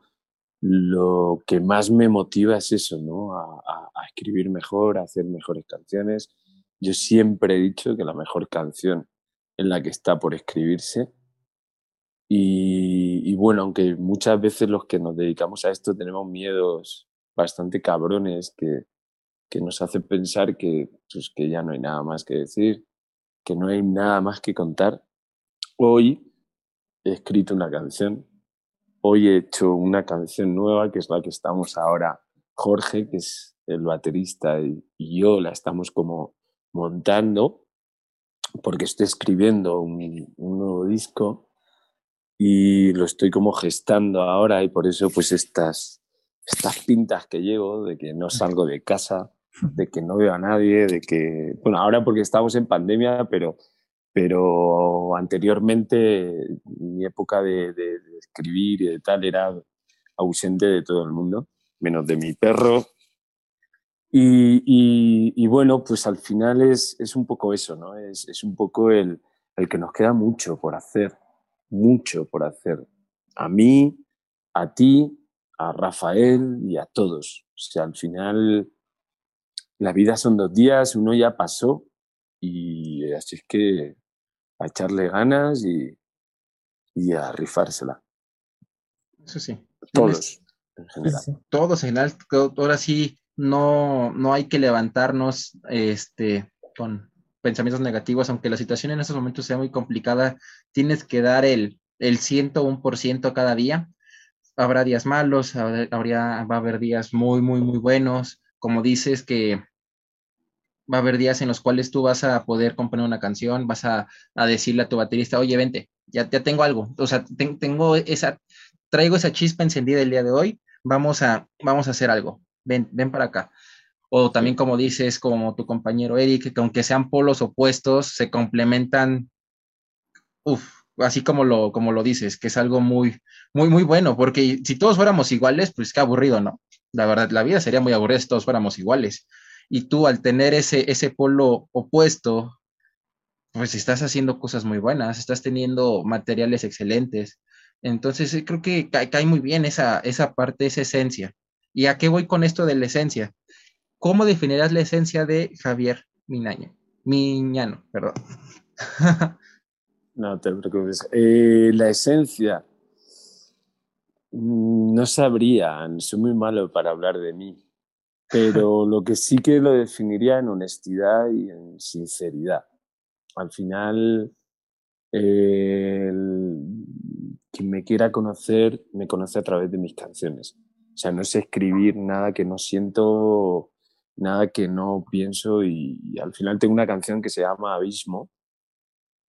lo que más me motiva es eso, ¿no? A, escribir mejor, a hacer mejores canciones, Yo siempre he dicho que la mejor canción es la que está por escribirse. Y, y, bueno, aunque muchas veces los que nos dedicamos a esto tenemos miedos bastante cabrones que, que nos hacen pensar que, pues, que ya no hay nada más que decir, que no hay nada más que contar. Hoy he escrito una canción, hoy he hecho una canción nueva, que es la que estamos ahora, Jorge, que es el baterista, y, yo la estamos como montando, porque estoy escribiendo un, un nuevo disco y lo estoy como gestando ahora y por eso pues estas, estas pintas que llevo de que no salgo de casa, de que no veo a nadie, de que, bueno, ahora porque estamos en pandemia, pero, pero anteriormente mi época de, escribir y de tal era ausente de todo el mundo, menos de mi perro. Y, y, y bueno, pues al final es, es, un poco eso, ¿no? Es, es un poco el, el que nos queda mucho por hacer, mucho por hacer. A mí, a ti, a Rafael y a todos. O sea, al final la vida son dos días, uno ya pasó y así es que a echarle ganas y, y a rifársela. Eso sí. Todos, en general. Todos en general. Ahora sí, no, no hay que levantarnos este, con pensamientos negativos, aunque la situación en estos momentos sea muy complicada, tienes que dar el, el 101% cada día. Habrá días malos, habría, va a haber días muy, muy, muy buenos. Como dices que va a haber días en los cuales tú vas a poder componer una canción, vas a, a decirle a tu baterista, oye, vente, ya, ya tengo algo, o sea, tengo esa, traigo esa chispa encendida el día de hoy, vamos a, vamos a hacer algo, ven, ven para acá. O también como dices, como tu compañero Eric, que aunque sean polos opuestos, se complementan, uff, así como lo, como lo dices, que es algo muy, muy, muy bueno, porque si todos fuéramos iguales, pues qué aburrido, ¿no? La verdad, la vida sería muy aburrida si todos fuéramos iguales y tú al tener ese, ese polo opuesto, pues estás haciendo cosas muy buenas, estás teniendo materiales excelentes. Entonces creo que cae, muy bien esa, esa parte, esa esencia. ¿Y a qué voy con esto de la esencia? ¿Cómo definirás la esencia de Javier? Miñano, perdón. no te preocupes. Eh, la esencia, mm, no sabría, soy muy malo para hablar de mí pero [LAUGHS] lo que sí que lo definiría en honestidad y en sinceridad. Al final, quien me quiera conocer, me conoce a través de mis canciones. O sea, no sé escribir nada que no siento, nada que no pienso y, al final tengo una canción que se llama Abismo,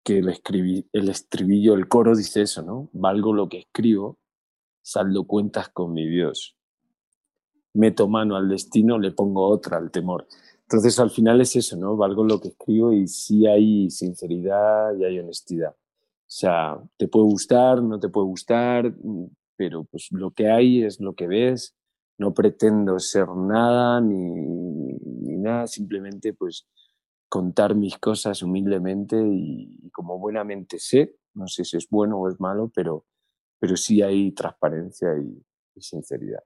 que el, escribí, el estribillo, el coro dice eso, ¿no? Valgo lo que escribo, saldo cuentas con mi Dios meto mano al destino, le pongo otra al temor. Entonces al final es eso, ¿no? Valgo lo que escribo y sí hay sinceridad y hay honestidad. O sea, te puede gustar, no te puede gustar, pero pues lo que hay es lo que ves. No pretendo ser nada ni, ni nada, simplemente pues contar mis cosas humildemente y, como buenamente sé, no sé si es bueno o es malo, pero, pero sí hay transparencia y sinceridad.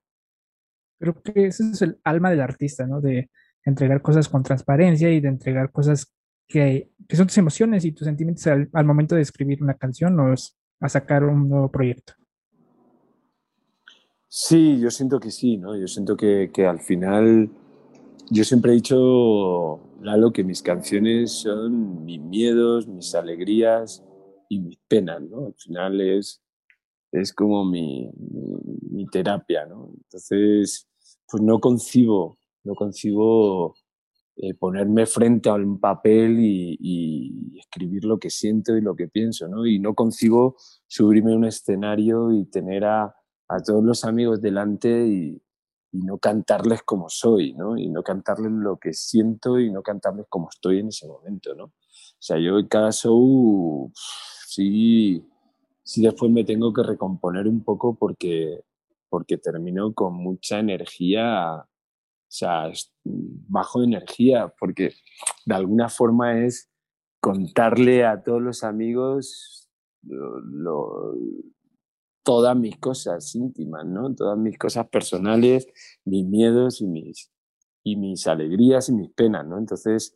Creo que ese es el alma del artista, ¿no? De entregar cosas con transparencia y de entregar cosas que, que son tus emociones y tus sentimientos al, al, momento de escribir una canción o a sacar un nuevo proyecto. Sí, yo siento que sí, ¿no? Yo siento que, que al final, yo siempre he dicho, Lalo, que mis canciones son mis miedos, mis alegrías y mis penas, ¿no? Al final es, es como mi, mi, terapia, ¿no? Entonces, pues no concibo, no concibo eh, ponerme frente a un papel y, y, escribir lo que siento y lo que pienso, ¿no? Y no concibo subirme a un escenario y tener a, a todos los amigos delante y, y, no cantarles como soy, ¿no? Y no cantarles lo que siento y no cantarles como estoy en ese momento, ¿no? O sea, yo en cada show, sí sí después me tengo que recomponer un poco porque, porque termino con mucha energía, o sea, bajo de energía, porque de alguna forma es contarle a todos los amigos lo, todas mis cosas íntimas, ¿no? Todas mis cosas personales, mis miedos y mis, y mis alegrías y mis penas, ¿no? Entonces,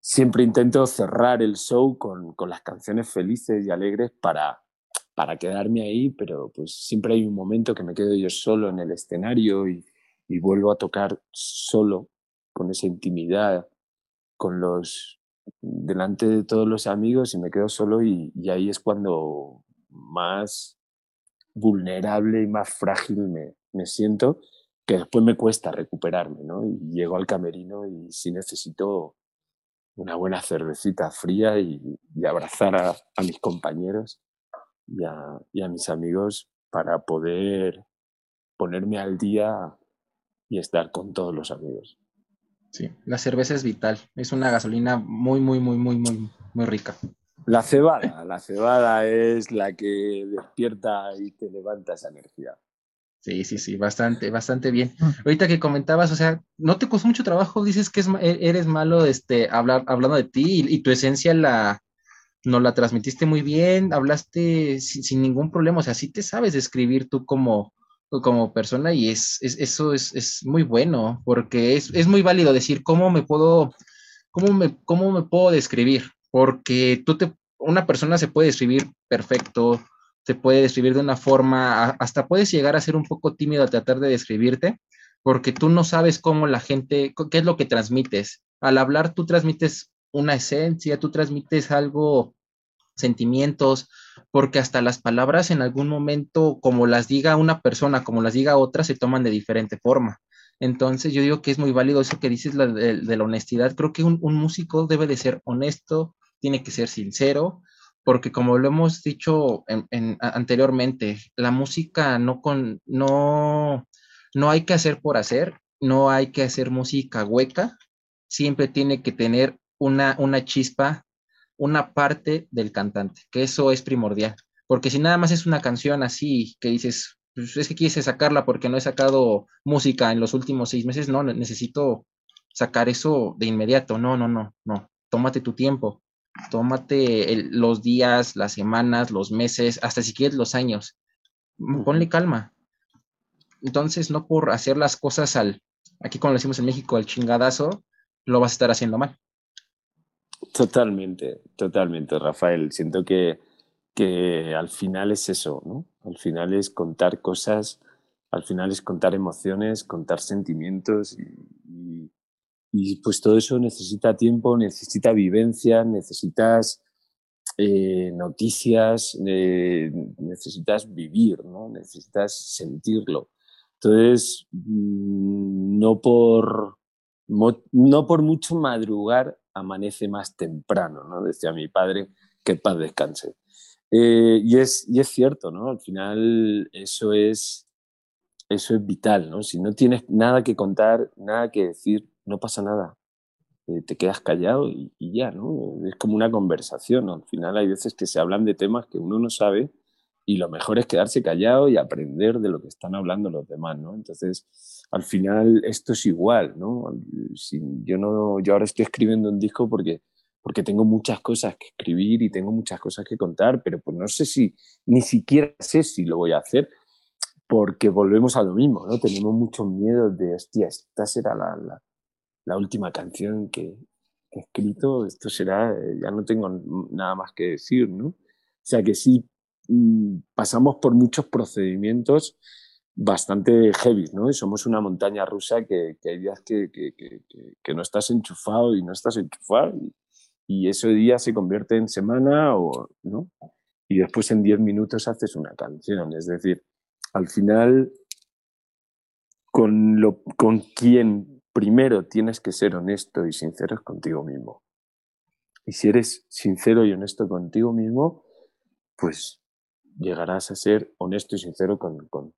siempre intento cerrar el show con, con, las canciones felices y alegres para, para quedarme ahí, pero pues siempre hay un momento que me quedo yo solo en el escenario y, y vuelvo a tocar solo con esa intimidad, con los delante de todos los amigos y me quedo solo y, y ahí es cuando más vulnerable y más frágil me, me siento que después me cuesta recuperarme, ¿no? Y llego al camerino y si necesito una buena cervecita fría y, abrazar a, mis compañeros y a, mis amigos para poder ponerme al día y estar con todos los amigos. Sí, la cerveza es vital, es una gasolina muy, muy, muy, muy, muy, muy rica. La cebada, la cebada es la que despierta y te levanta esa energía. Sí, sí, sí, bastante, bastante bien. Ahorita que comentabas, o sea, no te costó mucho trabajo, dices que e, eres malo este, hablar, hablando de ti y, tu esencia la, no la transmitiste muy bien, hablaste sin, ningún problema, o sea, sí te sabes describir tú como, como persona y es, eso es, muy bueno, porque es, es, muy válido decir cómo me puedo, cómo me, cómo me puedo describir, porque tú te, una persona se puede describir perfecto, se puede describir de una forma, hasta puedes llegar a ser un poco tímido a tratar de describirte, porque tú no sabes cómo la gente, qué es lo que transmites. Al hablar tú transmites una esencia, tú transmites algo, sentimientos, porque hasta las palabras en algún momento, como las diga una persona, como las diga otra, se toman de diferente forma. Entonces yo digo que es muy válido eso que dices de, la honestidad. Creo que un, músico debe de ser honesto, tiene que ser sincero, porque como lo hemos dicho anteriormente, la música no, con, no, no hay que hacer por hacer, no hay que hacer música hueca, siempre tiene que tener una, una chispa, una parte del cantante, que eso es primordial, porque si nada más es una canción así que dices, pues es que quise sacarla porque no he sacado música en los últimos seis meses, no, necesito sacar eso de inmediato, no, no, no, no, tómate tu tiempo, tómate los días, las semanas, los meses, hasta si quieres los años. Ponle calma. Entonces, no por hacer las cosas al, aquí como lo decimos en México, al chingadazo, lo vas a estar haciendo mal. Totalmente, totalmente, Rafael. Siento que, que al final es eso, ¿no? Al final es contar cosas, al final es contar emociones, contar sentimientos y pues todo eso necesita tiempo, necesita vivencia, necesitas eh, noticias, eh, necesitas vivir, ¿no? necesitas sentirlo. Entonces, mm, no por, no por mucho madrugar amanece más temprano, ¿no? decía mi padre, que paz descanse. Eh, y, es, y es cierto, ¿no? Al final eso es, eso es vital, ¿no? Si no tienes nada que contar, nada que decir, no pasa nada. Eh, te quedas callado y, ya, ¿no? Es como una conversación. Al final hay veces que se hablan de temas que uno no sabe y lo mejor es quedarse callado y aprender de lo que están hablando los demás, ¿no? Entonces, al final esto es igual, ¿no? Si yo, no yo ahora estoy escribiendo un disco porque, porque tengo muchas cosas que escribir y tengo muchas cosas que contar, pero pues no sé si, ni siquiera sé si lo voy a hacer porque volvemos a lo mismo, ¿no? Tenemos mucho miedo de, hostia, esta será la, la la última canción que, he escrito, esto será, eh, ya no tengo nada más que decir, ¿no? O sea que sí, mm, pasamos por muchos procedimientos bastante heavy, ¿no? Y somos una montaña rusa que, hay días que, que, no estás enchufado y no estás enchufado y, y, ese día se convierte en semana o, ¿no? Y después en 10 minutos haces una canción, es decir, al final con, lo, con quien primero tienes que ser honesto y sincero contigo mismo. Y si eres sincero y honesto contigo mismo, pues llegarás a ser honesto y sincero con, con,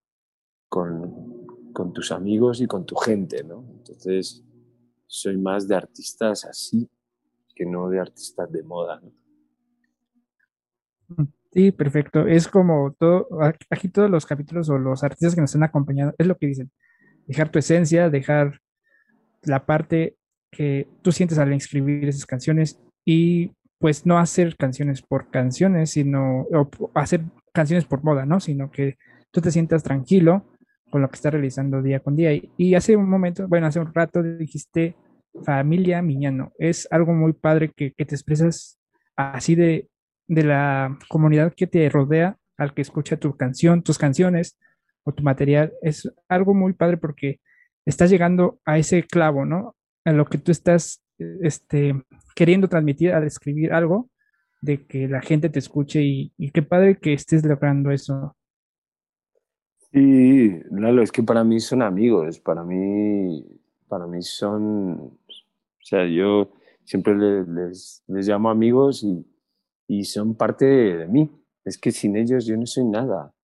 con, tus amigos y con tu gente, ¿no? Entonces, soy más de artistas así que no de artistas de moda, Sí, perfecto. Es como todo, aquí todos los capítulos o los artistas que nos están acompañando, es lo que dicen. Dejar tu esencia, dejar la parte que tú sientes al escribir esas canciones y pues no hacer canciones por canciones, sino hacer canciones por moda, ¿no? Sino que tú te sientas tranquilo con lo que estás realizando día con día. Y, hace un momento, bueno, hace un rato dijiste familia Miñano. Es algo muy padre que, te expresas así de, de la comunidad que te rodea, al que escucha tu canción, tus canciones o tu material. Es algo muy padre porque estás llegando a ese clavo, ¿no? A lo que tú estás este, queriendo transmitir al escribir algo, de que la gente te escuche y, qué padre que estés logrando eso. Sí, Lalo, es que para mí son amigos, para mí, para mí son, sea, yo siempre les, les, llamo amigos y, y, son parte de, mí. Es que sin ellos yo no soy nada.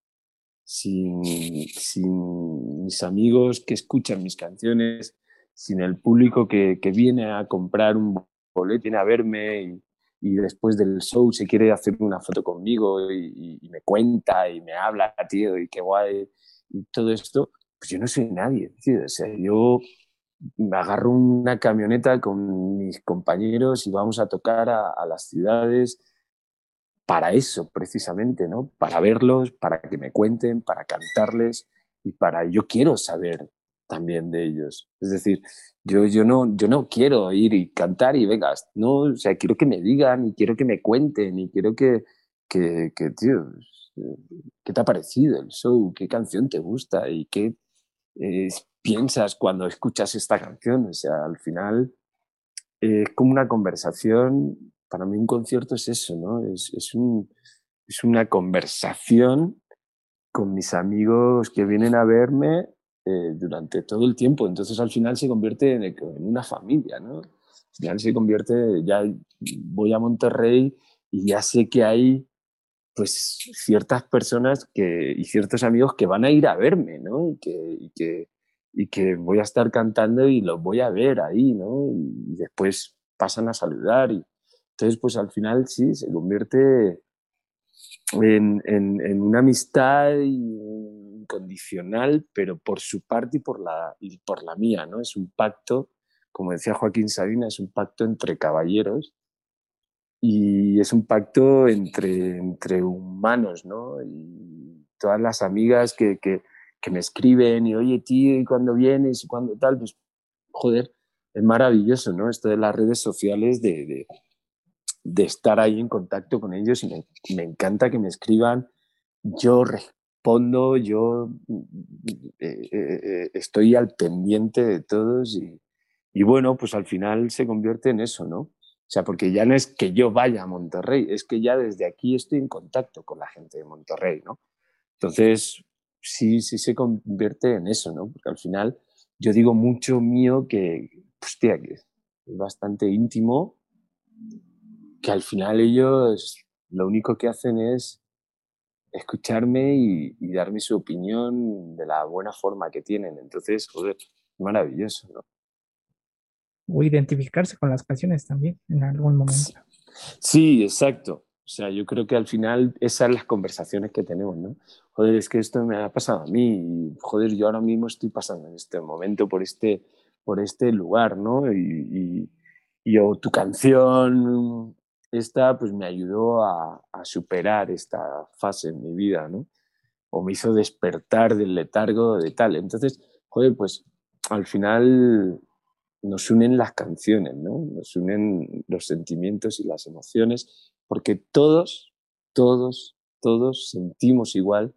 Sin, sin mis amigos que escuchan mis canciones, sin el público que, que viene a comprar un boleto, viene a verme y, y después del show se quiere hacer una foto conmigo y, me cuenta y me habla, tío, y qué guay, y todo esto, pues yo no soy nadie, tío. O sea, yo me agarro una camioneta con mis compañeros y vamos a tocar a, a las ciudades para eso, precisamente, ¿no? Para verlos, para que me cuenten, para cantarles y para yo quiero saber también de ellos. Es decir, yo, yo, no, yo no quiero ir y cantar y vengas, no, o sea, quiero que me digan y quiero que me cuenten y quiero que, que, que tío, ¿qué te ha parecido el show? ¿Qué canción te gusta? ¿Y qué eh, piensas cuando escuchas esta canción? O sea, al final es como una conversación, para mí un concierto es eso, ¿no? Es, es, un, es una conversación con mis amigos que vienen a verme eh, durante todo el tiempo. Entonces al final se convierte en, una familia, ¿no? Al final se convierte, ya voy a Monterrey y ya sé que hay pues ciertas personas que, y ciertos amigos que van a ir a verme, ¿no? Y que, y que, y que voy a estar cantando y los voy a ver ahí, ¿no? Y después pasan a saludar. Y, entonces, pues al final sí, se convierte en, en, en una amistad y condicional, pero por su parte y por la, y por la mía, ¿no? Es un pacto, como decía Joaquín Sabina, es un pacto entre caballeros y es un pacto entre, entre humanos, ¿no? Y todas las amigas que, que, me escriben y, oye, tío, ¿y cuándo vienes? ¿Y cuándo tal? Pues, joder, es maravilloso, ¿no? Esto de las redes sociales, de, de, estar ahí en contacto con ellos y me, me encanta que me escriban. Yo yo eh, eh, eh, estoy al pendiente de todos y, y, bueno, pues al final se convierte en eso, ¿no? O sea, porque ya no es que yo vaya a Monterrey, es que ya desde aquí estoy en contacto con la gente de Monterrey, ¿no? Entonces, sí, sí se convierte en eso, ¿no? Porque al final yo digo mucho mío que, hostia, que es bastante íntimo, que al final ellos lo único que hacen es escucharme y, darme su opinión de la buena forma que tienen. Entonces, joder, maravilloso, ¿no? O identificarse con las canciones también en algún momento. Sí, exacto. O sea, yo creo que al final esas son las conversaciones que tenemos, ¿no? Joder, es que esto me ha pasado a mí joder, yo ahora mismo estoy pasando en este momento por este, por este lugar, ¿no? Y, y, y o tu canción esta pues me ayudó a, superar esta fase en mi vida, ¿no? O me hizo despertar del letargo de tal. Entonces, joder, pues al final nos unen las canciones, ¿no? Nos unen los sentimientos y las emociones, porque todos, todos, todos sentimos igual,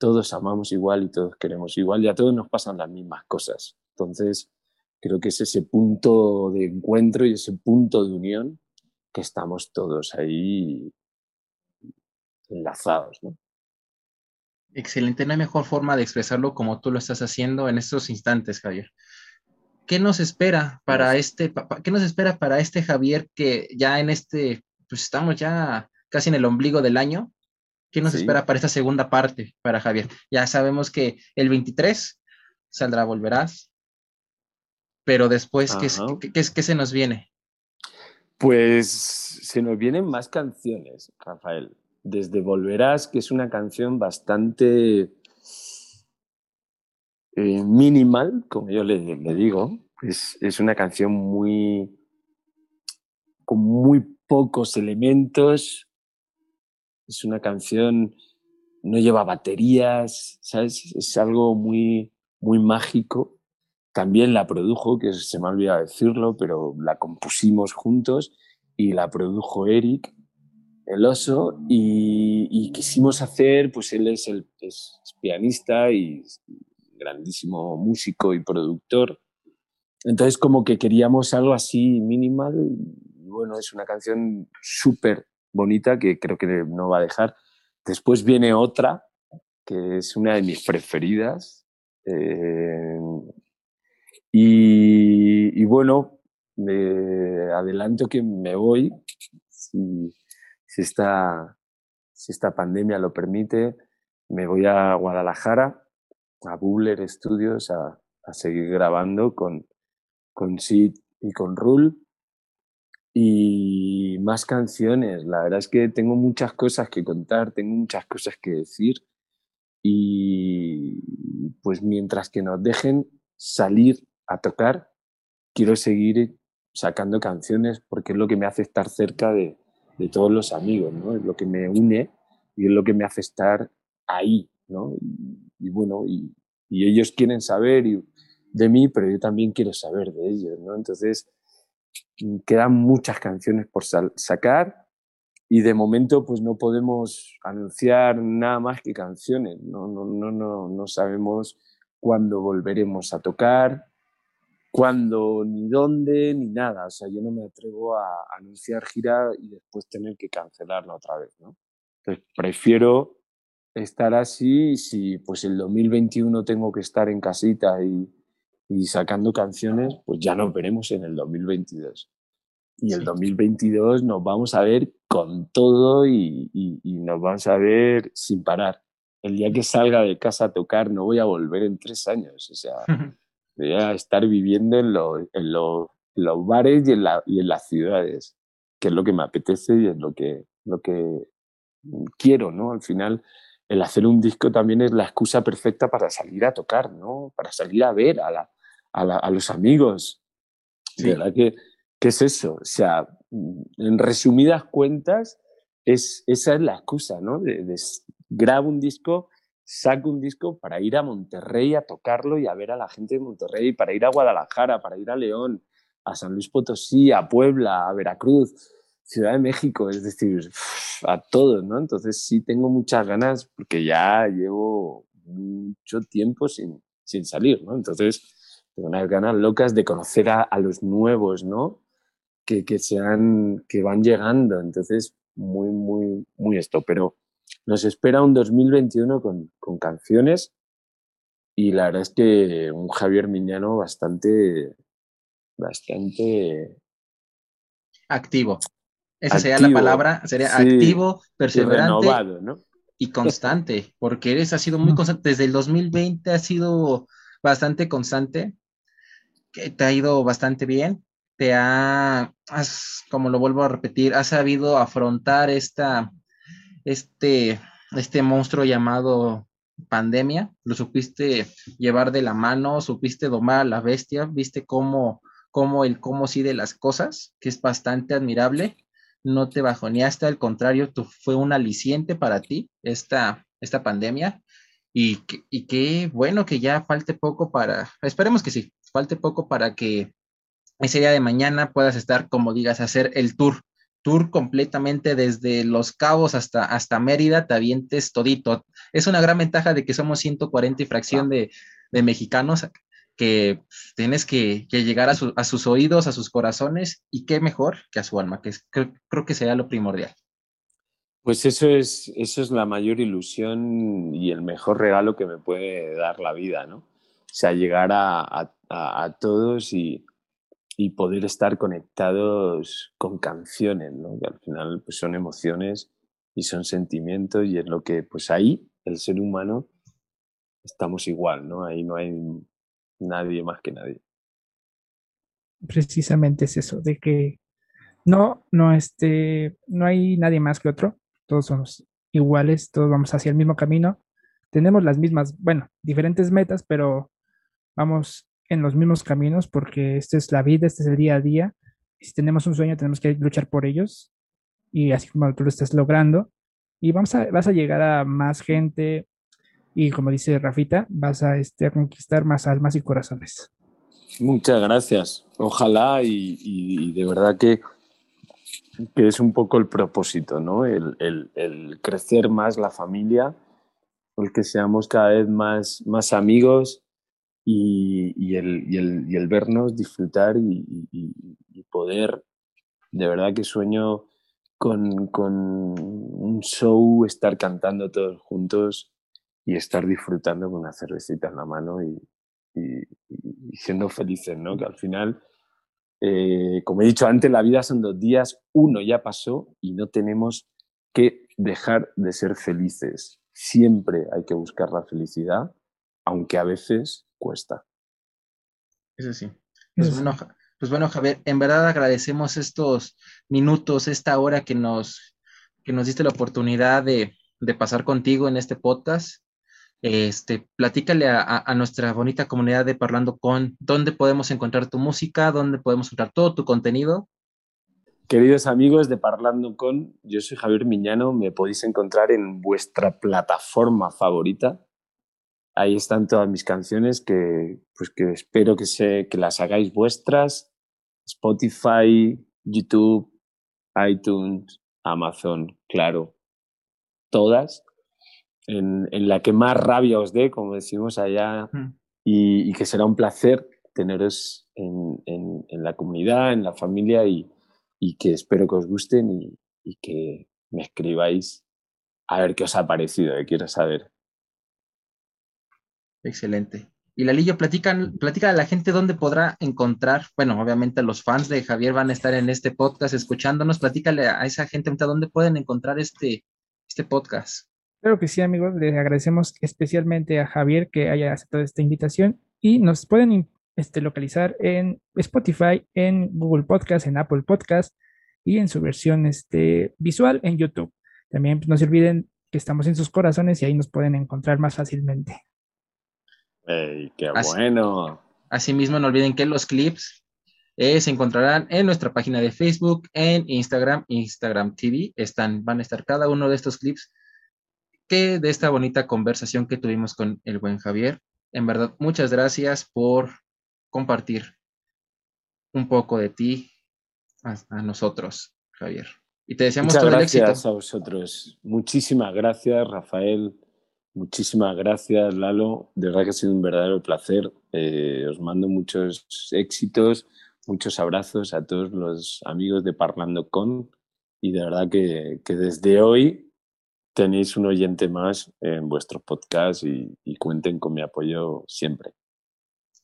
todos amamos igual y todos queremos igual y a todos nos pasan las mismas cosas. Entonces, creo que es ese punto de encuentro y ese punto de unión que estamos todos ahí enlazados, ¿no? Excelente, no hay mejor forma de expresarlo como tú lo estás haciendo en estos instantes, Javier. ¿Qué nos espera para este, qué nos espera para este Javier que ya en este, pues estamos ya casi en el ombligo del año? ¿Qué nos espera para esta segunda parte para Javier? Ya sabemos que el 23 saldrá Volverás, pero después, ¿qué, qué, qué se nos viene? Pues se nos vienen más canciones, Rafael. Desde Volverás, que es una canción bastante eh, minimal, como yo le, digo. Es, es, una canción muy. con muy pocos elementos. Es una canción. no lleva baterías, ¿sabes? Es algo muy, muy mágico. también la produjo, que se me ha olvidado decirlo, pero la compusimos juntos y la produjo Eric, el oso, y, quisimos hacer, pues él es, el, pianista y grandísimo músico y productor. Entonces como que queríamos algo así minimal. Bueno, es una canción súper bonita que creo que no va a dejar. Después viene otra, que es una de mis preferidas. Eh, y, bueno, me adelanto que me voy, si, esta, si esta pandemia lo permite, me voy a Guadalajara, a Buller Studios, a, a seguir grabando con, con Sid y con Rule. Y más canciones. La verdad es que tengo muchas cosas que contar, tengo muchas cosas que decir. Y pues mientras que nos dejen salir a tocar, quiero seguir sacando canciones porque es lo que me hace estar cerca de, de todos los amigos, ¿no? Es lo que me une y es lo que me hace estar ahí, ¿no? Y, bueno, y, ellos quieren saber de mí, pero yo también quiero saber de ellos, ¿no? Entonces, quedan muchas canciones por sacar y de momento pues no podemos anunciar nada más que canciones, no, no, no, no, no sabemos cuándo volveremos a tocar, cuándo, ni dónde, ni nada. O sea, yo no me atrevo a anunciar gira y después tener que cancelarla otra vez, ¿no? Entonces, prefiero estar así si pues el 2021 tengo que estar en casita y, y sacando canciones, pues ya nos veremos en el 2022. Y el 2022 nos vamos a ver con todo y, y, y, nos vamos a ver sin parar. El día que salga de casa a tocar no voy a volver en tres años. O sea, [LAUGHS] voy a estar viviendo en, en los bares y en, la, y en las ciudades, que es lo que me apetece y es lo que, lo que quiero, ¿no? Al final, el hacer un disco también es la excusa perfecta para salir a tocar, ¿no? Para salir a ver a, la, a, la, a los amigos. Sí. ¿Verdad que, qué es eso? O sea, en resumidas cuentas, es, esa es la excusa, ¿no? De, de, grabo un disco saco un disco para ir a Monterrey a tocarlo y a ver a la gente de Monterrey, para ir a Guadalajara, para ir a León, a San Luis Potosí, a Puebla, a Veracruz, Ciudad de México, es decir, a todos, ¿no? Entonces sí tengo muchas ganas porque ya llevo mucho tiempo sin, sin salir, ¿no? Entonces tengo unas ganas locas de conocer a, a los nuevos, ¿no? Que, que, sean, que van llegando, entonces muy, muy, muy esto, pero nos espera un 2021 con, con canciones y la verdad es que un Javier Miñano bastante, bastante activo. Esa activo, sería la palabra, sería sí, activo, perseverante y, ¿no? y constante, porque eres ha sido muy constante. Desde el 2020 ha sido bastante constante, que te ha ido bastante bien. Te ha, has, como lo vuelvo a repetir, has sabido afrontar esta, este, este monstruo llamado pandemia, lo supiste llevar de la mano, supiste domar a la bestia, viste cómo, cómo el cómo sí de las cosas, que es bastante admirable, no te bajoneaste, al contrario, tú, fue un aliciente para ti esta, esta pandemia y, y qué bueno que ya falte poco para, esperemos que sí, falte poco para que ese día de mañana puedas estar, como digas, hacer el tour tour completamente desde Los Cabos hasta, hasta Mérida, te avientes todito. Es una gran ventaja de que somos 140 y fracción de, de mexicanos que tienes que, que llegar a, su, a, sus oídos, a sus corazones, y qué mejor que a su alma, que es, creo, creo, que sería lo primordial. Pues eso es, eso es la mayor ilusión y el mejor regalo que me puede dar la vida, ¿no? O sea, llegar a, a, a todos y, y poder estar conectados con canciones, ¿no? que al final pues, son emociones y son sentimientos y es lo que, pues ahí, el ser humano, estamos igual, ¿no? Ahí no hay nadie más que nadie. Precisamente es eso, de que no, no, este, no hay nadie más que otro, todos somos iguales, todos vamos hacia el mismo camino, tenemos las mismas, bueno, diferentes metas, pero vamos en los mismos caminos porque esta es la vida, este es el día a día. Si tenemos un sueño, tenemos que luchar por ellos. Y así como tú lo estás logrando. Y vamos a, vas a llegar a más gente. Y como dice Rafita, vas a, este, a conquistar más almas y corazones. Muchas gracias. Ojalá y, de verdad que, que, es un poco el propósito, ¿no? El, el, crecer más la familia, el que seamos cada vez más, más amigos y, y el, el, vernos, disfrutar y, poder, de verdad que sueño con, con un show, estar cantando todos juntos y estar disfrutando con una cervecita en la mano y, y, siendo felices, ¿no? Que al final, eh, como he dicho antes, la vida son dos días, uno ya pasó y no tenemos que dejar de ser felices. Siempre hay que buscar la felicidad, aunque a veces cuesta. Eso sí. Pues bueno, pues bueno, Javier, en verdad agradecemos estos minutos, esta hora que nos, que nos diste la oportunidad de, de pasar contigo en este podcast. Este, platícale a, nuestra bonita comunidad de Parlando con dónde podemos encontrar tu música, dónde podemos encontrar todo tu contenido. Queridos amigos de Parlando con, yo soy Javier Miñano, me podéis encontrar en vuestra plataforma favorita. Ahí están todas mis canciones que, pues que espero que, se, que las hagáis vuestras. Spotify, YouTube, iTunes, Amazon, claro, todas en, la que más rabia os dé, como decimos allá, y, que será un placer teneros en, la comunidad, en la familia y, que espero que os gusten y, que me escribáis a ver qué os ha parecido, que quiero saber. Excelente. Y Lalillo, platican, platica a la gente dónde podrá encontrar, bueno, obviamente los fans de Javier van a estar en este podcast escuchándonos, platícale a esa gente dónde pueden encontrar este, este podcast. Claro que sí, amigos. Les agradecemos especialmente a Javier que haya aceptado esta invitación y nos pueden este, localizar en Spotify, en Google Podcast, en Apple Podcast y en su versión este, visual en YouTube. También pues, no se olviden que estamos en sus corazones y ahí nos pueden encontrar más fácilmente. ¡Ey, qué bueno! Asimismo, no olviden que los clips eh, se encontrarán en nuestra página de Facebook, en Instagram, Instagram TV. Están, van a estar cada uno de estos clips que de esta bonita conversación que tuvimos con el buen Javier. En verdad, muchas gracias por compartir un poco de ti a, nosotros, Javier. Y te deseamos todo el éxito. Gracias a vosotros. Muchísimas gracias, Rafael. Muchísimas gracias, Lalo. De verdad que ha sido un verdadero placer. Eh, os mando muchos éxitos, muchos abrazos a todos los amigos de Parlando Con. Y de verdad que, que desde hoy tenéis un oyente más en vuestro podcast y, cuenten con mi apoyo siempre.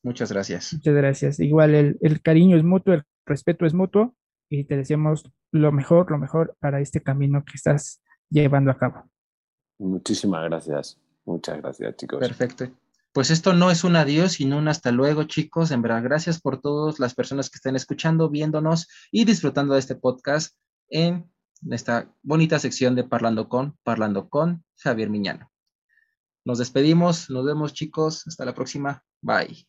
Muchas gracias. Muchas gracias. Igual el, el, cariño es mutuo, el respeto es mutuo y te deseamos lo mejor, lo mejor para este camino que estás llevando a cabo. Muchísimas gracias. Muchas gracias, chicos. Perfecto. Pues esto no es un adiós, sino un hasta luego, chicos. En verdad, gracias por todas las personas que están escuchando, viéndonos y disfrutando de este podcast en esta bonita sección de Parlando con, Parlando con Javier Miñano. Nos despedimos, nos vemos chicos, hasta la próxima, bye.